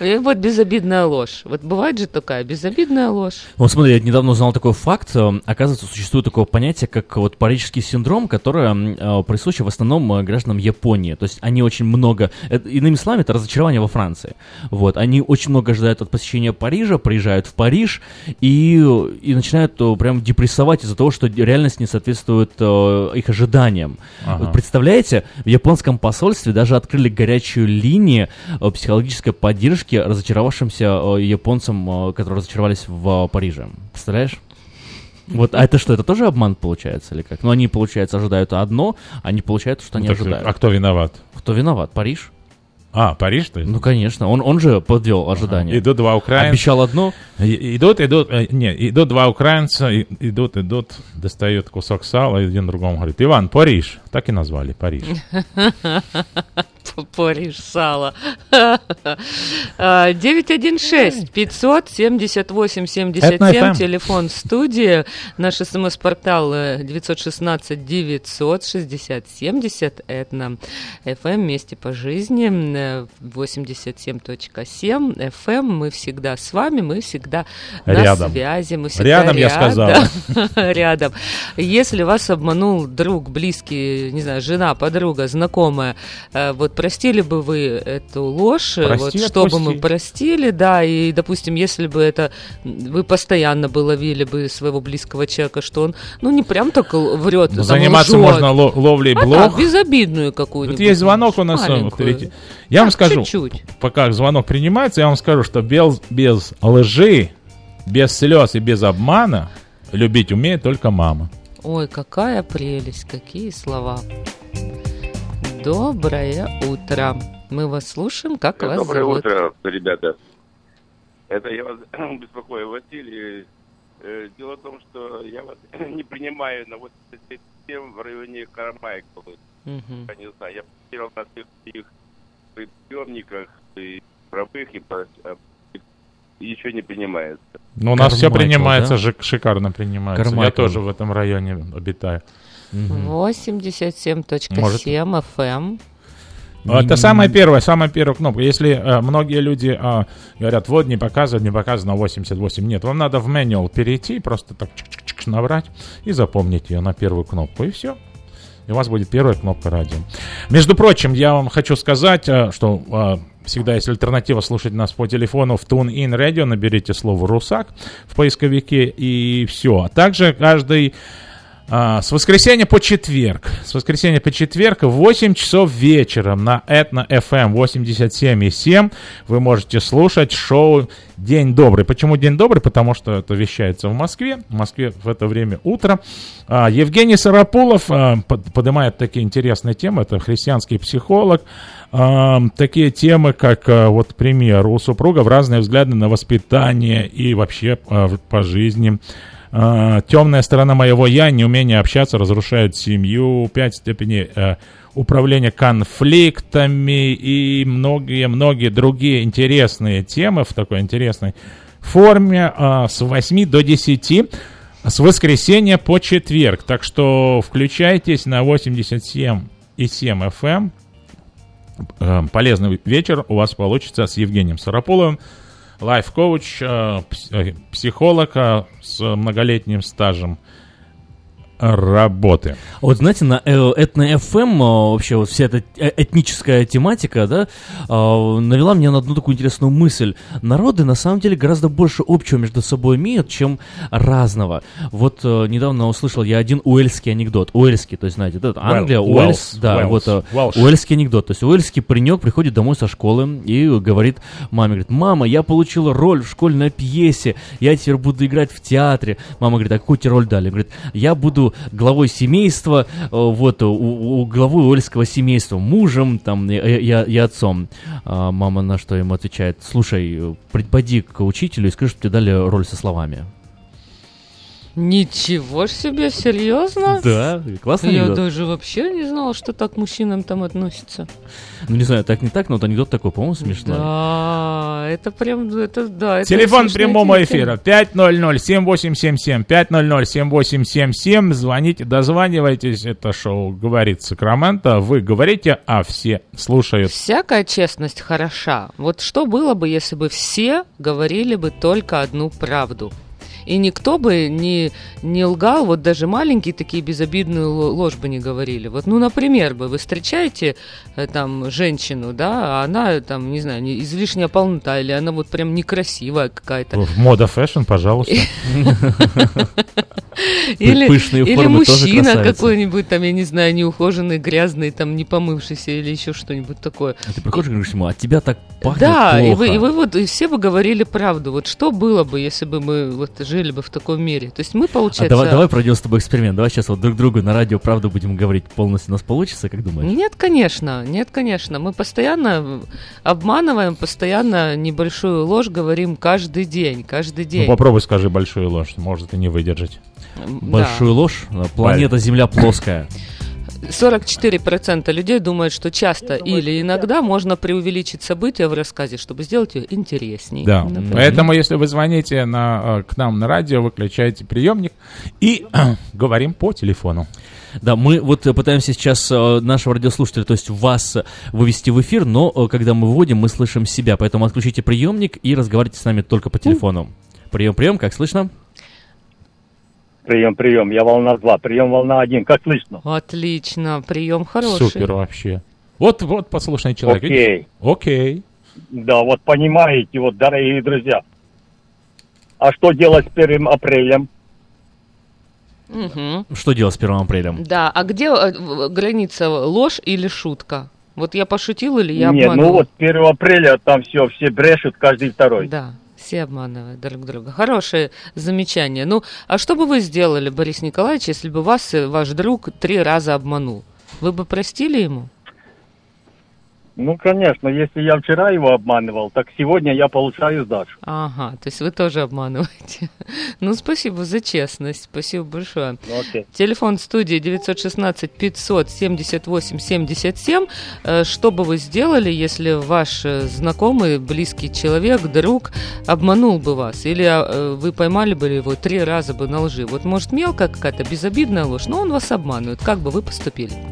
Вот безобидная ложь. Вот бывает же такая безобидная ложь. Вот смотри, я недавно узнал такой факт. Э, Оказывается, существует такое понятие, как вот парижский синдром, которое э, присуще в основном э, гражданам Японии. То есть они очень много... иными словами, это разочарование во Франции. Вот. Они очень много ожидают от посещения Парижа, приезжают в Париж и, и начинают прям депрессовать из-за того, что реальность не соответствует их ожиданиям. Ага. Представляете, в японском посольстве даже открыли горячую линию э, психологической поддержки разочаровавшимся э, японцам, э, которые разочаровались в Париже. Представляешь? Вот, а это что, это тоже обман получается или как? Ну, они, получается, ожидают одно, они получают, что они Ну, так, ожидают. а кто виноват? Кто виноват? Париж? А, Париж, то есть? Ну, конечно, он, он же подвел ожидания. Идут два украинца. Обещал одно. И- Идут, идут, э, не, идут два украинца, и- идут, идут, достают кусок сала, и один другому говорит, Иван, Париж. Так и назвали, Париж. <laughs> Париж сало. А, 916 578 77 Это FM. телефон студии. Наш смс-портал э, 916 960 70. Это нам FM вместе по жизни. э, 87.7 FM. Мы всегда с вами, мы всегда на Рядом. связи. Мы всегда Рядом, я сказал. <laughs> рядом. Если вас обманул друг, близкий, не знаю, жена, подруга, знакомая, э, вот простили бы вы эту ложь, э, Прости, вот чтобы мы отпусти. простили, да, и, допустим, если бы это вы постоянно бы ловили бы своего близкого человека, что он, ну, не прям так врет, Ну, там, Заниматься лжет. можно ло- ловлей А так, безобидную какую-нибудь. Вот есть звонок у нас. э, маленькую. Я вам Так, скажу, чуть-чуть. пока звонок принимается, я вам скажу, что без, без лжи, без слез и без обмана любить умеет только мама. Ой, какая прелесть, какие слова. Доброе утро. Мы вас слушаем, как вас Доброе зовут? утро, ребята. Это я вас <clears throat> беспокою, Василий. Э, Дело в том, что я вас <clears throat> не принимаю на 87 в районе Карамайкова. Мгм. Я не знаю, я посмотрел на всех их приемниках и правых, и, а, и еще не принимается. Ну, у нас все Кармайкл, принимается, да? шикарно принимается. Я Кармайкл. тоже в этом районе обитаю. 87.7 FM. Это самая первая, самая первая кнопка. Если э, многие люди а, говорят, вот не показывает, не показано 88. Нет, вам надо в меню перейти, просто так чик-чик-чик набрать и запомнить ее на первую кнопку. И все. И у вас будет первая кнопка радио. Между прочим, я вам хочу сказать, э, что э, всегда есть альтернатива слушать нас по телефону в TuneIn Radio. Наберите слово «Русак» в поисковике и все. А также каждый а, с воскресенья по четверг. С воскресенья по четверг в 8 часов вечера на Этно FM 87,7 вы можете слушать шоу День добрый. Почему День добрый? Потому что это вещается в Москве. В Москве в это время утро. А, Евгений Сарапулов а, под- поднимает такие интересные темы. Это христианский психолог. А, Такие темы, как, вот, к примеру, у супругов разные взгляды на воспитание и вообще по жизни. А, Темная сторона моего я, неумение общаться, разрушает семью, пять степеней э, управления конфликтами и многие-многие другие интересные темы в такой интересной форме а, с 8 до 10 с воскресенья по четверг. Так что включайтесь на 87 и 7 FM. Э, Полезный вечер у вас получится с Евгением Сараполовым лайф-коуч, э, э, психолог э, с многолетним стажем работы. Вот знаете, на э, Этно FM вообще вот вся эта э- этническая тематика, да, э, навела меня на одну такую интересную мысль. Народы на самом деле гораздо больше общего между собой имеют, чем разного. Вот э, недавно услышал я один уэльский анекдот. Уэльский, то есть, знаете, да, Англия, Уэльс, Уэльс, да, Уэльс, вот э, Уэлш. уэльский анекдот. То есть уэльский паренек приходит домой со школы и говорит маме, говорит, мама, я получил роль в школьной пьесе, я теперь буду играть в театре. Мама говорит, а какую тебе роль дали? Говорит, я буду главой семейства, э, вот, у, у главы уэльского семейства, мужем там и, и- и отцом. А мама на что ему отвечает, слушай, э, приходи к учителю и скажи, что тебе дали роль со словами. Ничего ж себе, серьезно? Да, классный Я анекдот. даже вообще не знала, что так к мужчинам там относятся. Ну, не знаю, так не так, но вот анекдот такой, по-моему, смешной. Да, это прям, это да. это Телефон прямого эфира 500-7877, 500-7877. Звоните, дозванивайтесь. Это шоу «Говорит Сакраменто». Вы говорите, а все слушают. Всякая честность хороша. Вот что было бы, если бы все говорили бы только одну правду? И никто бы не, не лгал, вот даже маленькие такие безобидную ло- ложь бы не говорили. Вот, ну, например, бы вы встречаете э, там женщину, да, а она там, не знаю, не- излишняя полнота, или она вот прям некрасивая какая-то. В мода Fashion, пожалуйста. <laughs> Или, Пышные или мужчина какой-нибудь, там, я не знаю, неухоженный, грязный, там, не помывшийся или еще что-нибудь такое. А ты приходишь и говоришь ему, от тебя так пахнет Да, и плохо. вы, и вы вот и все бы говорили правду. Вот что было бы, если бы мы, вот жили бы в таком мире. То есть мы, получается... А давай, давай пройдем с тобой эксперимент. Давай сейчас вот друг другу на радио правду будем говорить полностью. У нас получится, как думаешь? Нет, конечно. Нет, конечно. Мы постоянно обманываем, постоянно небольшую ложь говорим каждый день. Каждый день. Ну попробуй скажи большую ложь. Может и не выдержать. Большую да. ложь? Планета Земля плоская. 44% людей думают, что часто или иногда можно преувеличить события в рассказе, чтобы сделать ее интересней. Да, например. поэтому если вы звоните на, э, к нам на радио, выключайте приемник и <clears throat> говорим по телефону. Да, мы вот пытаемся сейчас э, нашего радиослушателя, то есть вас вывести в эфир, но э, когда мы вводим, мы слышим себя, поэтому отключите приемник и разговаривайте с нами только по телефону. Прием, прием, как слышно? Прием, прием. Я волна 2. Прием, волна 1. Как слышно? Отлично. Прием хороший. Супер вообще. Вот, вот послушный человек. Окей. Видишь? Окей. Да, вот понимаете, вот, дорогие друзья. А что делать с 1 апрелем? Угу. Что делать с 1 апрелем? Да, а где э, граница ложь или шутка? Вот я пошутил или я Нет, ну вот 1 апреля там все, все брешут, каждый второй. Да. Все обманывают друг друга. Хорошее замечание. Ну, а что бы вы сделали, Борис Николаевич, если бы вас э, ваш друг три раза обманул? Вы бы простили ему? Ну, конечно, если я вчера его обманывал, так сегодня я получаю сдачу. Ага, то есть вы тоже обманываете. <laughs> ну, спасибо за честность, спасибо большое. Okay. Телефон студии 916 578 77. Что бы вы сделали, если ваш э, знакомый, близкий человек, друг обманул бы вас? Или э, вы поймали бы его три раза бы на лжи? Вот, может, мелкая какая-то безобидная ложь, но он вас обманывает. Как бы вы поступили?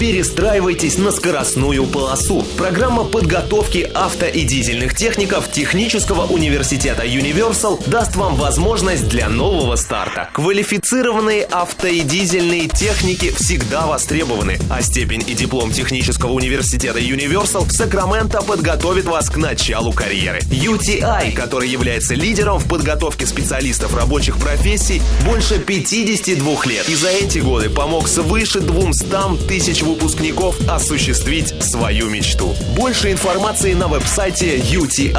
Перестраивайтесь на скоростную полосу. Программа подготовки авто и дизельных техников Технического университета Universal даст вам возможность для нового старта. Квалифицированные авто и дизельные техники всегда востребованы, а степень и диплом Технического университета Universal в Сакраменто подготовит вас к началу карьеры. UTI, который является лидером в подготовке специалистов рабочих профессий, больше 52 лет и за эти годы помог свыше 200 тысяч выпускников осуществить свою мечту. Больше информации на веб-сайте uti.edu.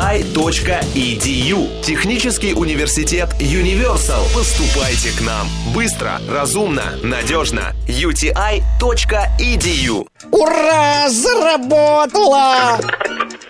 Технический университет Universal. Поступайте к нам. Быстро, разумно, надежно. uti.edu. Ура! Заработала!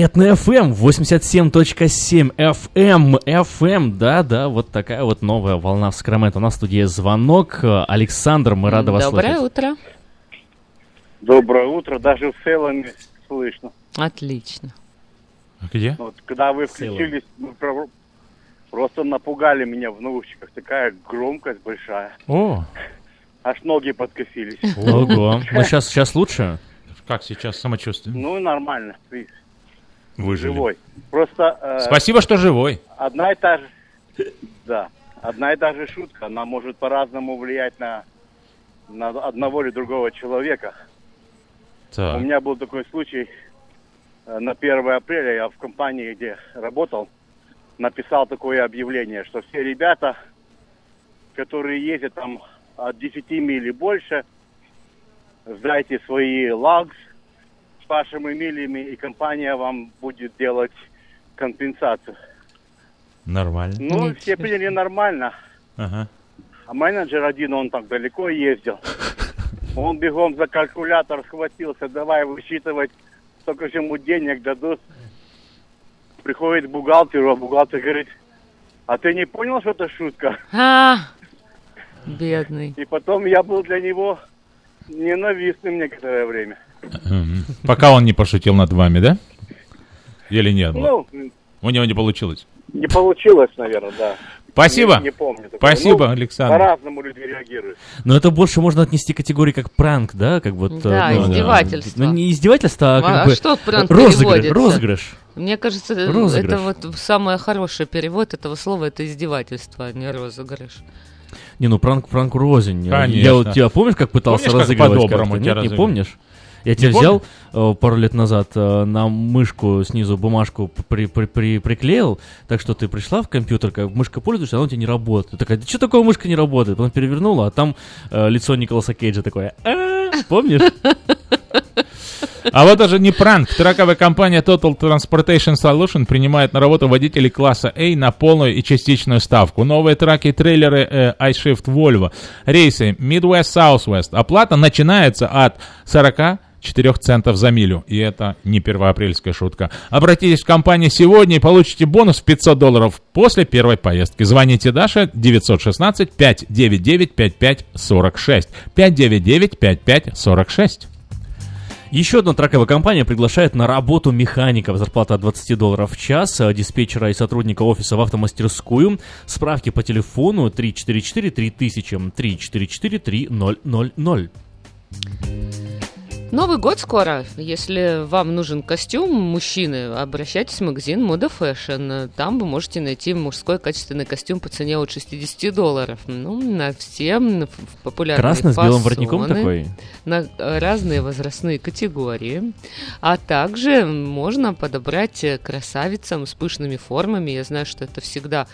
Этно FM 87.7 FM FM, да, да, вот такая вот новая волна в Сакраменто. У нас в студии звонок. Александр, мы рады вас Доброе слышать. утро. Доброе утро, даже в целом слышно. Отлично. Где? Вот, когда вы включились, вы про- просто напугали меня в наушниках. Такая громкость большая. О, Аж ноги подкосились. Ого. Ну, сейчас, сейчас лучше? как сейчас самочувствие? Ну, нормально. Выжили. живой. Просто... э, Спасибо, что живой. Одна и та же... Да. Одна и та же шутка, она может по-разному влиять на, на одного или другого человека. Так. У меня был такой случай. э, На 1 апреля я в компании, где работал, написал такое объявление, что все ребята, которые ездят там от 10 миль и больше, сдайте свои лагс вашими милями, и компания вам будет делать компенсацию. Нормально. Ну, все приняли нормально. Ага. А менеджер один, он так далеко ездил. Он бегом за калькулятор схватился, давай высчитывать, сколько же ему денег дадут. Приходит к бухгалтеру, а бухгалтер говорит, а ты не понял, что это шутка? А, бедный. И потом я был для него ненавистным некоторое время. Пока он не пошутил над вами, да? Или нет? Ну, У него не получилось. не получилось, наверное, да. Спасибо. Не, не помню. такого. Спасибо, Ну, Александр. По-разному люди реагируют. Но это больше можно отнести к категории как пранк, да? Как вот, Да, э, ну, издевательство. Ну, не издевательство, а как А бы что пранк розыгрыш. переводится? Розыгрыш. Мне кажется, Розыгрыш. это вот самый хороший перевод этого слова, это издевательство, а не розыгрыш. Не, ну пранк, пранк рознь. Я Конечно. вот тебя помнишь, как пытался Помнишь, как разыгрывать по-доброму как-то? тебя Нет, не помнишь? Я тебя помню. взял э, пару лет назад э, на мышку снизу бумажку при, при- при- приклеил, так что ты пришла в компьютер, как мышка пользуешься, она у тебя не работает. Ты такая, что такое мышка не работает? Потом перевернула, а там э, лицо Николаса Кейджа такое. «А?» Помнишь? А вот даже не пранк. Траковая компания Total Transportation Solution принимает на работу водителей класса A на полную и частичную ставку. Новые траки и трейлеры э, iShift Volvo. Рейсы Midwest Southwest. Оплата начинается от 44 центов за милю. И это не первоапрельская шутка. Обратитесь в компанию сегодня и получите бонус в 500 долларов после первой поездки. Звоните Даша 916 599 5546. 599 5546. Еще одна траковая компания приглашает на работу механиков. Зарплата от 20 долларов в час, э, диспетчера и сотрудника офиса в автомастерскую. Справки по телефону 344 3000 344 3000. Новый год скоро. Если вам нужен костюм мужчины, обращайтесь в магазин Мода Fashion. Там вы можете найти мужской качественный костюм по цене от 60 долларов. Ну, на все популярные Красный с белым воротником фасоны, такой? На разные возрастные категории. А также можно подобрать э, красавицам с пышными формами. Я знаю, что это всегда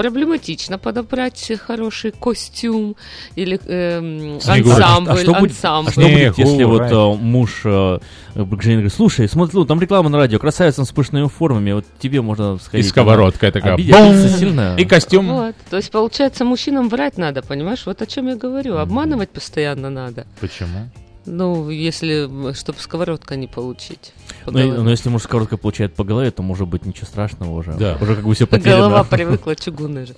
проблематично подобрать хороший костюм или Снегурочка. ансамбль. А что будет, ансамбль. а что будет, если вот э, муж э, к жене говорит, слушай, смотри, ну, там реклама на радио, красавица с пышными формами, вот тебе можно сходить. И сковородка такая, обидится сильно. И костюм. Вот. То есть, получается, мужчинам врать надо, понимаешь? Вот о чем я говорю. Обманывать постоянно надо. Почему? Ну, если, чтобы сковородка не получить. по Ну, и- голове. но если муж сковородкой получает по голове, то может быть ничего страшного уже. Да. Уже как бы все потеряно. Голова <laughs> привыкла чугунная же.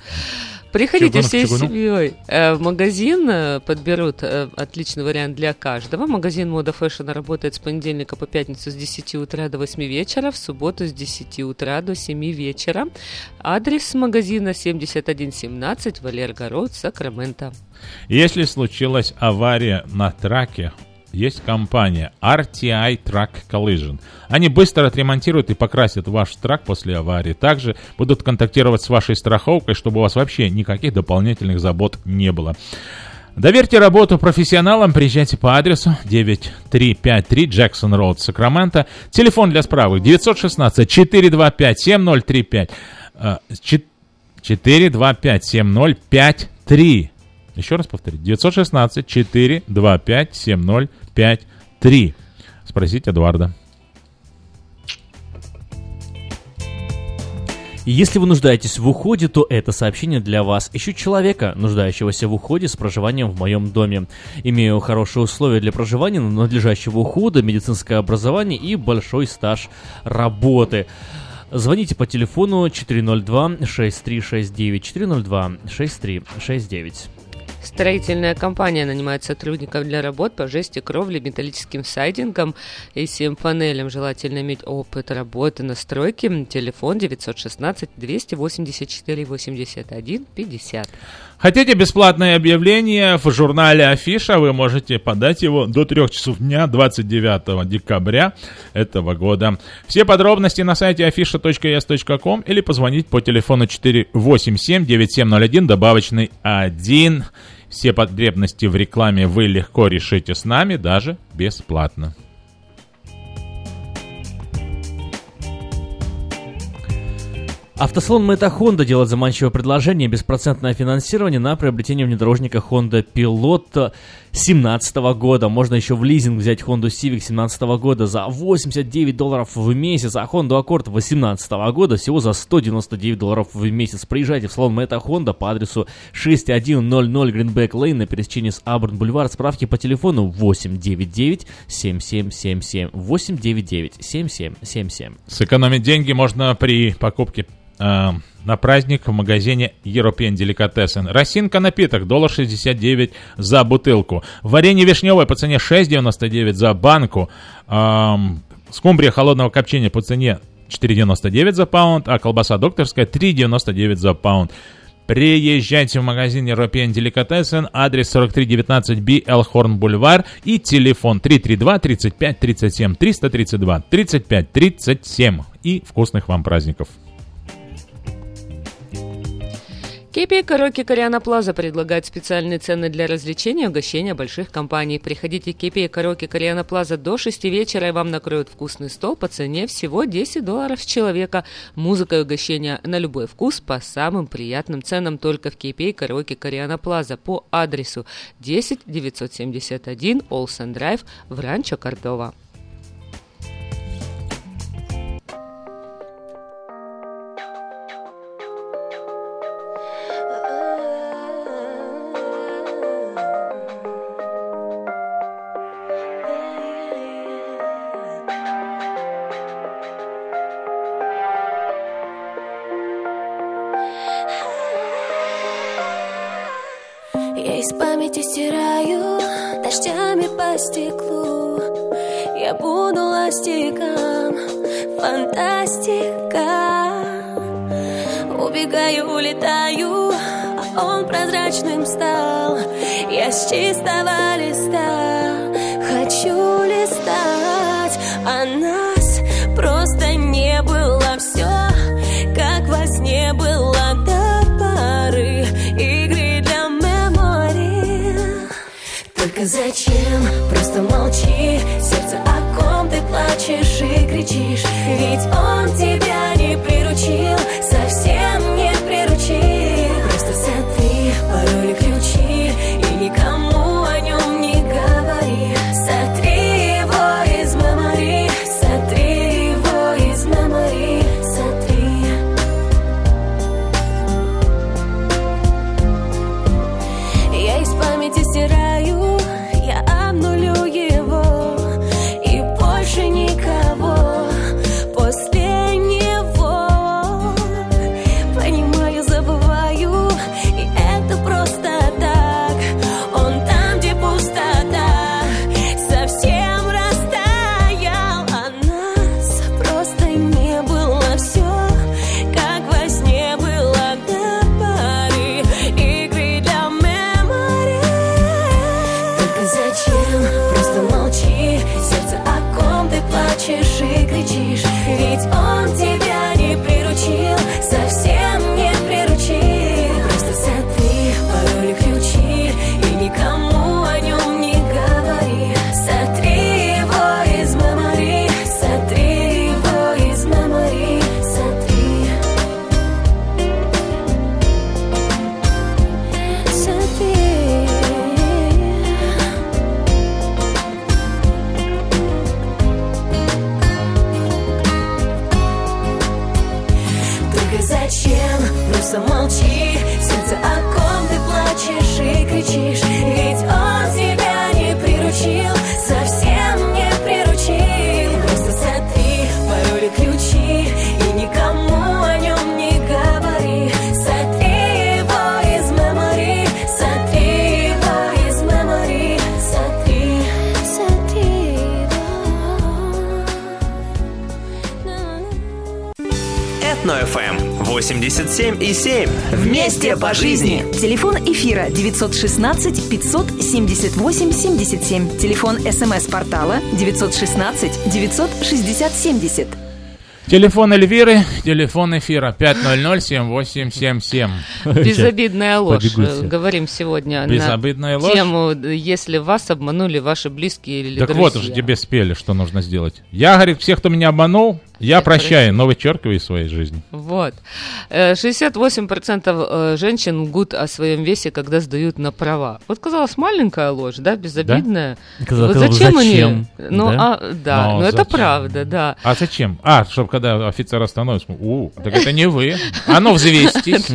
Приходите всей чугуну. семьей э, в магазин, э, подберут э, отличный вариант для каждого. Магазин Мода Fashion работает с понедельника по пятницу с 10 утра до 8 вечера, в субботу с 10 утра до 7 вечера. Адрес магазина 7117 Walerga Road, Сакраменто. Если случилась авария на траке, есть компания RTI Truck Collision. Они быстро отремонтируют и покрасят ваш трак после аварии. Также будут контактировать с вашей страховкой, чтобы у вас вообще никаких дополнительных забот не было. Доверьте работу профессионалам, приезжайте по адресу 9353 Джексон Роуд, Сакраменто. Телефон для справок 916 425 7035 э, чет- 425 7053. Еще раз повторю. 916 425 7053. Спросите Эдуарда. Если вы нуждаетесь в уходе, то это сообщение для вас. Ищу человека, нуждающегося в уходе с проживанием в моем доме. Имею хорошие условия для проживания, надлежащего ухода, медицинское образование и большой стаж работы. Звоните по телефону 402-6369, 402-6369. Строительная компания нанимает сотрудников для работ по жести кровли, металлическим сайдингом и всем панелям. Желательно иметь опыт работы на стройке. Телефон 916 284 81 50. Хотите бесплатное объявление в журнале Афиша? Вы можете подать его до 3 часов дня 29 декабря этого года. Все подробности на сайте afisha.es.com или позвонить по телефону 487-9701, добавочный 1. Все потребности в рекламе вы легко решите с нами, даже бесплатно. Автосалон Мэта Honda делает заманчивое предложение беспроцентное финансирование на приобретение внедорожника Honda Pilot 2017 года. Можно еще в лизинг взять Honda Civic 2017 года за 89 долларов в месяц, а Honda Accord 2018 года всего за 199 долларов в месяц. Приезжайте в салон Мэта Honda по адресу 6100 Greenback Lane на пересечении с Абурн Бульвар. Справки по телефону 899 7777 899 7777. Сэкономить деньги можно при покупке э, на праздник в магазине European Delicatessen. Росинка напиток, доллар 69 за бутылку. Варенье вишневое по цене 6,99 за банку. Эм, скумбрия холодного копчения по цене 4,99 за паунд, а колбаса докторская 3,99 за паунд. Приезжайте в магазин European Delicatessen, адрес 4319B Элхорн Бульвар и телефон 332 35 37 332 35 37 и вкусных вам праздников. Кипи Караоке Кориана Плаза предлагает специальные цены для развлечения и угощения больших компаний. Приходите в Кипи Караоке Кориана Плаза до 6 вечера, и вам накроют вкусный стол по цене всего 10 долларов с человека. Музыка и угощения на любой вкус по самым приятным ценам только в Кипи Караоке Кориана Плаза по адресу 10 971 Олсен Драйв в Ранчо Кордова. Стеклу. Я буду ластиком, фантастика. Убегаю, улетаю, а он прозрачным стал. Я с чистого листа плачешь и кричишь Ведь он тебя не приручил Совсем по жизни. Телефон эфира 916 578 77. Телефон смс-портала 916 960 70. Телефон Эльвиры, телефон эфира 500-7877. <laughs> Безобидная ложь. Побегуйте. Говорим сегодня Безобидная на ложь? тему, если вас обманули ваши близкие или Так друзья. вот уже тебе спели, что нужно сделать. Я, говорит, всех, кто меня обманул, я прощаю, но вычеркиваю из своей жизни. Вот. Э, 68% э, женщин лгут о своем весе, когда сдают на права. Вот казалось, маленькая ложь, да, безобидная. Казалось, вот зачем, зачем? они? Ну, Да? а, да, Но ну это правда, да. А зачем? А, чтобы когда офицер остановится, у, так это не вы. А ну взвестись.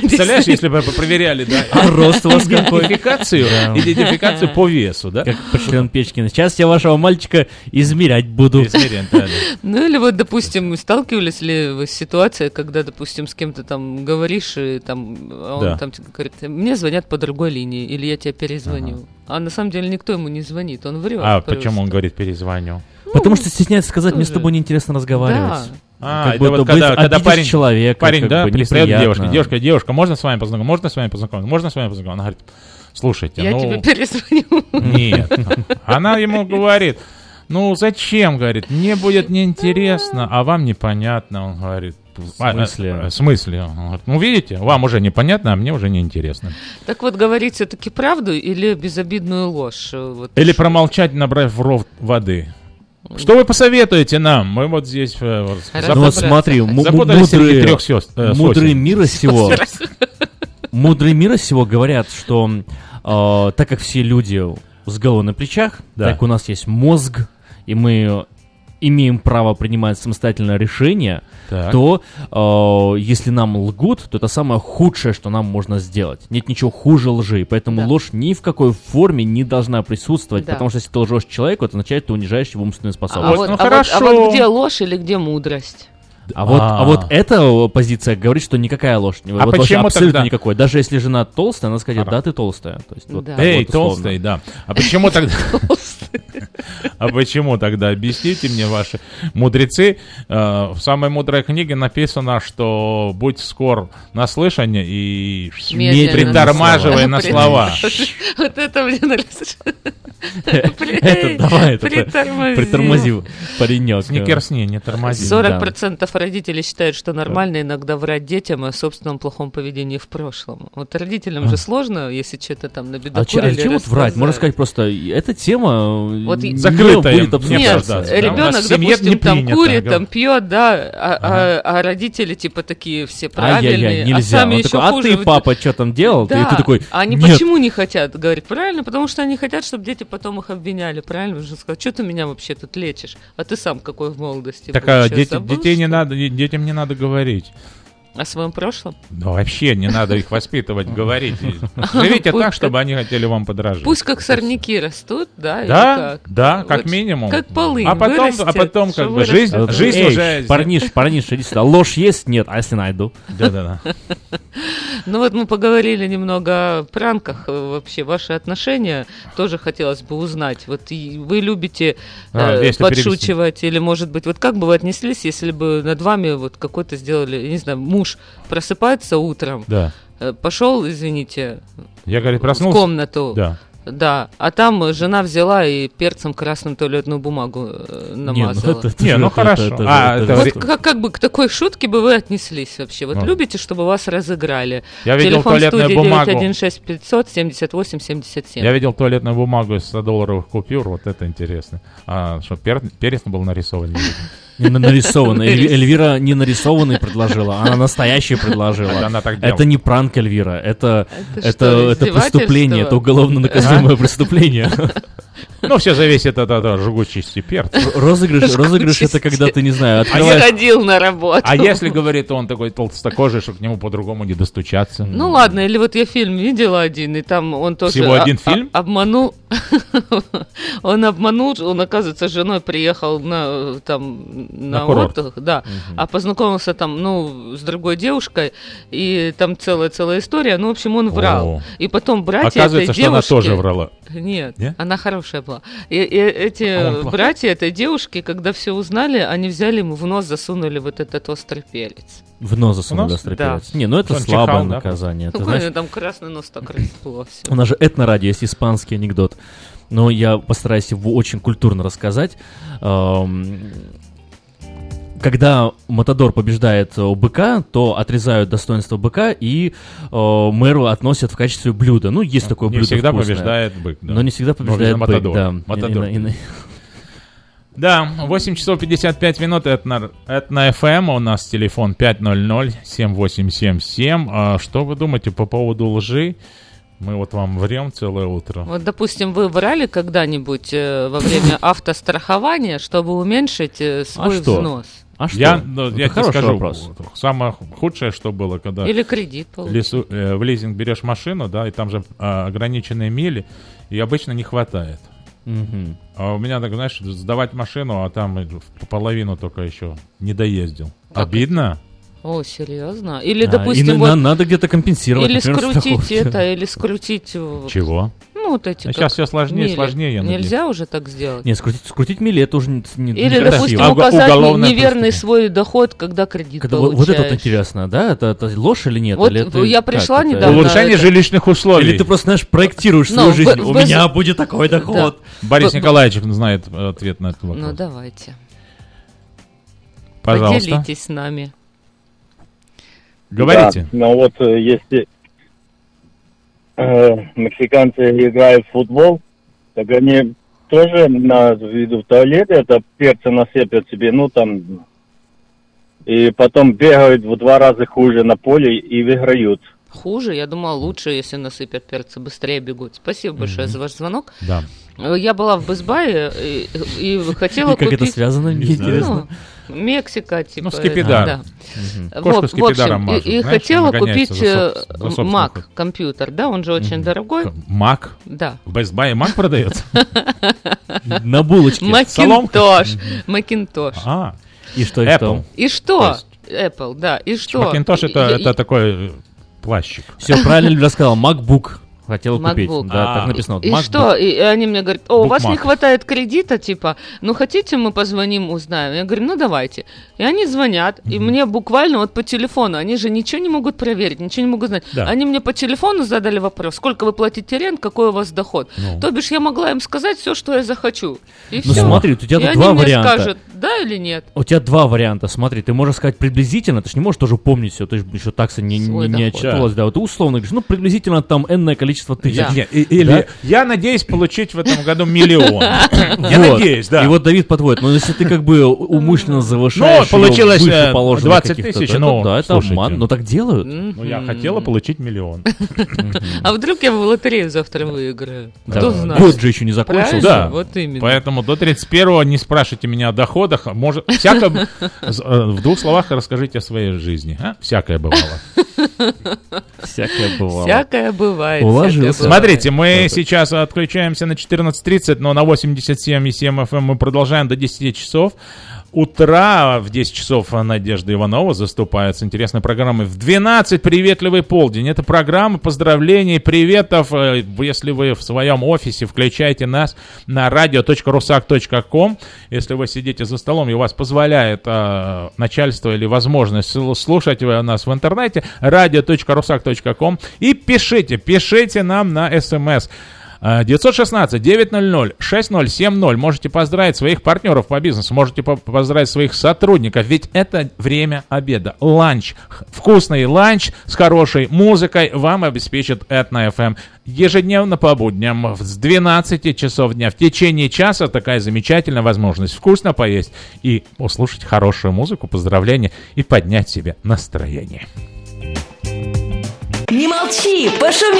Представляешь, если бы проверяли, да? А рост у вас какой? Идентификацию, идентификацию по весу, да? Как почлен Печкин. Сейчас я вашего мальчика измерять буду. Измерять, да, да. Ну или вот, допустим, сталкивались ли вы с ситуацией, когда, допустим, с кем-то там говоришь, и там он там тебе говорит, мне звонят по другой линии, или я тебе перезвоню. А на самом деле никто ему не звонит, он врет. А почему он говорит перезвоню? Потому что стесняется сказать, мне с тобой неинтересно разговаривать. А, Как это вот когда, быть- когда парень, человека, парень, как да, бы пристает девушке, девушка, девушка, можно с вами познакомиться, можно с вами познакомиться, можно с вами познакомиться? Она говорит, слушайте, Я ну... тебе перезвоню. Нет. Она ему говорит, ну зачем, говорит, мне будет неинтересно, а вам непонятно, он говорит. В смысле? А, а, в смысле? Он говорит, ну видите, вам уже непонятно, а мне уже неинтересно. Так вот, говорить все-таки правду или безобидную ложь? Вот Или промолчать, набрав в ров воды. Что вы посоветуете нам? Мы вот здесь э. Ну вот смотри, мудрые, трех сёст- э, мудрые мира <laughs> сего, мудрые мира сего говорят, что э, так как все люди с головой на плечах, Да. так у нас есть мозг, и мы имеем право принимать самостоятельное решение, Так. то э, если нам лгут, то это самое худшее, что нам можно сделать. Нет ничего хуже лжи, поэтому Да. ложь ни в какой форме не должна присутствовать, Да. потому что если ты лжешь человеку, это означает, что ты унижаешь его умственные А, способности. вот, ну а вот- а вот где ложь или где мудрость? А вот, а А. вот эта позиция говорит, что никакая ложь. не- А вот вообще почему абсолютно тогда? никакой. Даже если жена толстая, она скажет, да, ты толстая. То есть, вот Да. так Эй, вот толстый, да. А почему тогда... <laughs> А почему тогда? Объясните мне, ваши мудрецы. Э, В самой мудрой книге написано, что будь скор на слышание и Медленно. притормаживай на слова. <laughs> Вот это мне нравится. <laughs> Это давай, это Притормози. притормози, паренек. Сникерсни, не тормози. 40% родителей считают, что нормально иногда врать детям о собственном плохом поведении в прошлом. Вот родителям же сложно, если что-то там А, че- набедокурили. а зачем вот врать? Можно сказать просто, эта тема Вот не и- Закрытая, будет обсуждаться. Нет, да? Ребенок, семье допустим, там принято, курит, там пьет, да, а, а- а родители типа такие все правильные, а нельзя. сами Он еще такой, а хуже. ты, папа, что там делал? Да, ты такой, а они нет. почему не хотят? Говорит, правильно, потому что они хотят, чтобы дети потом их обвиняли, правильно? Уже сказал, что ты меня вообще тут лечишь? А ты сам какой в молодости Так а дети- детей не надо, де- детям не надо говорить. О своем прошлом? Да вообще не надо их воспитывать, говорить. <laughs> Живите так, чтобы они хотели вам подражать. Пусть как сорняки растут, да? Да, как? да, как минимум. Как полынь А потом, а потом как бы жизнь, жизнь уже... Парниш, парниш, иди сюда. Ложь есть? Нет. А если найду? Да-да-да. <laughs> Ну вот мы поговорили немного о пранках, э, вообще ваши отношения тоже хотелось бы узнать. Вот вы любите А, э, подшучивать или, может быть, вот как бы вы отнеслись, если бы над вами вот какой-то сделали, не знаю, муж просыпается утром, Да. э, пошел, извините, Я, говорит, в проснулся. комнату. Да. Да, а там жена взяла и перцем красным туалетную бумагу э, намазала. это- это Не, ну это- хорошо. это- А, это- это Вот как, как бы к такой шутке бы вы отнеслись вообще? Вот Ну. любите, чтобы вас разыграли? Я видел Телефон туалетную студии бумагу. 916 500 78 77. Я видел туалетную бумагу из 100-долларовых купюр, вот это интересно. А что, пер- перец был нарисован? Не нарисованный. Эльви- Эльвира не нарисованный предложила, она настоящий предложила. Это она так. Это не пранк Эльвира, это, Это это, что, это преступление, издевательство? это уголовно наказуемое преступление. <laughs> Ну, все зависит от, от жгучести перца. Розыгрыш, розыгрыш это когда ты, не знаю, Не открываешь... ходил на работу. А если, говорит, он такой толстокожий, что к нему по-другому не достучаться? Ну ладно, или вот я фильм видела один, и там он тоже... Всего а- один а- фильм? обманул... <laughs> он обманул, он, оказывается, с женой приехал на, там, на, На отдых, да, а познакомился там, ну, с другой девушкой, и там целая-целая история, ну, в общем, он врал. О. И потом братья Оказывается, этой что она тоже врала. Нет, Нет? она хорошая была. И, и эти а братья этой девушки, когда все узнали, они взяли ему в нос, засунули вот этот острый перец. В нос засунули острый да. перец? Не, ну это Он слабое чихал, наказание. Да? Ты, знаешь, там красный нос так расплыло. У нас же этнорадио есть испанский анекдот. Но я постараюсь его очень культурно рассказать когда Матадор побеждает у быка, то отрезают достоинство быка и э, мэру относят в качестве блюда. Ну, есть такое не блюдо всегда вкусное. побеждает бык, да. Но не всегда побеждает бык, Матадор. да. Матадор. И, и, и, <laughs> да, 8 часов 55 минут, это на, это на FM, у нас телефон 500-7877. А что вы думаете по поводу лжи? Мы вот вам врем целое утро. Вот, допустим, вы врали когда-нибудь э, во время <coughs> автострахования, чтобы уменьшить э, свой а взнос? А что? Я, ну, я тебе скажу, вопрос. самое худшее, что было, когда... Или кредит лесу, э, в лизинг берешь машину, да, и там же э, ограниченные мили, и обычно не хватает. Угу. А у меня, так, знаешь, сдавать машину, а там половину только еще не доездил. Как Обидно? О, серьезно? Или, а, допустим, и вот, надо где-то компенсировать. Или например, скрутить это, или скрутить... Чего? Ну, вот эти. А сейчас все сложнее и сложнее. Нельзя уже так сделать. Не, скрутить, скрутить мили это уже не, не Или, не допустим, а, указать неверный свой доход, когда кредит когда, получаешь. Вот это вот интересно, да? Это, это ложь или нет? Вот или это, я пришла как, недавно. Улучшение это... жилищных условий. Или ты просто, знаешь, проектируешь Но, ну, свою жизнь. В, У в... меня будет такой доход. Да. Борис в... Николаевич знает ответ на этот вопрос. Ну, давайте. Пожалуйста. Поделитесь с нами. Говорите. Да, ну вот э, если э, мексиканцы играют в футбол, так они тоже на виду в туалете это перца насыпят себе, ну там, и потом бегают в два раза хуже на поле и выиграют. Хуже? Я думала, лучше, если насыпят перца, быстрее бегут. Спасибо большое mm-hmm. за ваш звонок. Да. Э, я была в Бэсбае и, и хотела и как купить... это связано, мне интересно. Ну, Мексика, типа. Ну, скипидар. Да. Угу. Кошку вот, в общем, мажут, и, и знаешь, хотела купить э, Mac компьютер, да, он же очень угу. дорогой. Mac? Да. В Best Buy Mac продается? <laughs> На булочке. Macintosh. Macintosh. А, и что, и Apple. И что? Apple, да, и что? Это, это такой плащик. Все правильно рассказал, MacBook. Хотела MacBook. купить. Да, так написано. И MacBook. что? И они мне говорят, о, у вас не хватает кредита, типа, ну хотите мы позвоним, узнаем? Я говорю, ну давайте. И они звонят, mm-hmm. и мне буквально вот по телефону, они же ничего не могут проверить, ничего не могут знать. Да. Они мне по телефону задали вопрос, сколько вы платите рент, какой у вас доход. Ну. То бишь я могла им сказать все, что я захочу. И ну все. смотри, у тебя и тут два варианта. скажут, да или нет. У тебя два варианта, смотри, ты можешь сказать приблизительно, ты же не можешь тоже помнить все, ты же еще такса не, не, не отчитывалась, да. да, вот ты условно говоришь, ну приблизительно там энное количество тысяч. Да. Или да? я надеюсь получить в этом году миллион. <laughs> Я надеюсь, да. И вот Давид подводит, но если ты как бы умышленно завышаешь Ну, получилось 20 э, тысяч, ну, Да, это обман, но так делают. Ну, я хотела получить миллион. <laughs> А вдруг я в лотерею завтра выиграю? Кто знает? Год же еще не закончился. Да, вот именно. Поэтому до 31-го не спрашивайте меня о доходах. Может, всякое... <laughs> Э, в двух словах расскажите о своей жизни. А? Всякое бывало. Всякое бывало. Всякое бывает. Уложился. Смотрите, мы сейчас отключаемся на 14.30, но на 87,7 FM эм мы продолжаем до 10 часов утра в 10 часов Надежда Иванова заступает с интересной программой. В 12 приветливый полдень. Это программа поздравлений, приветов. Э, если вы в своем офисе, включайте нас на radio.rusak.com. Если вы сидите за столом и вас позволяет э, начальство или возможность слушать нас в интернете, radio.rusak.com и пишите, пишите нам на смс. 916-900-6070. Можете поздравить своих партнеров по бизнесу, можете поздравить своих сотрудников, ведь это время обеда. Ланч, вкусный ланч с хорошей музыкой вам обеспечит Этна FM. Ежедневно по будням с 12 часов дня в течение часа такая замечательная возможность вкусно поесть и услышать хорошую музыку, поздравления и поднять себе настроение. Не молчи, пошуми!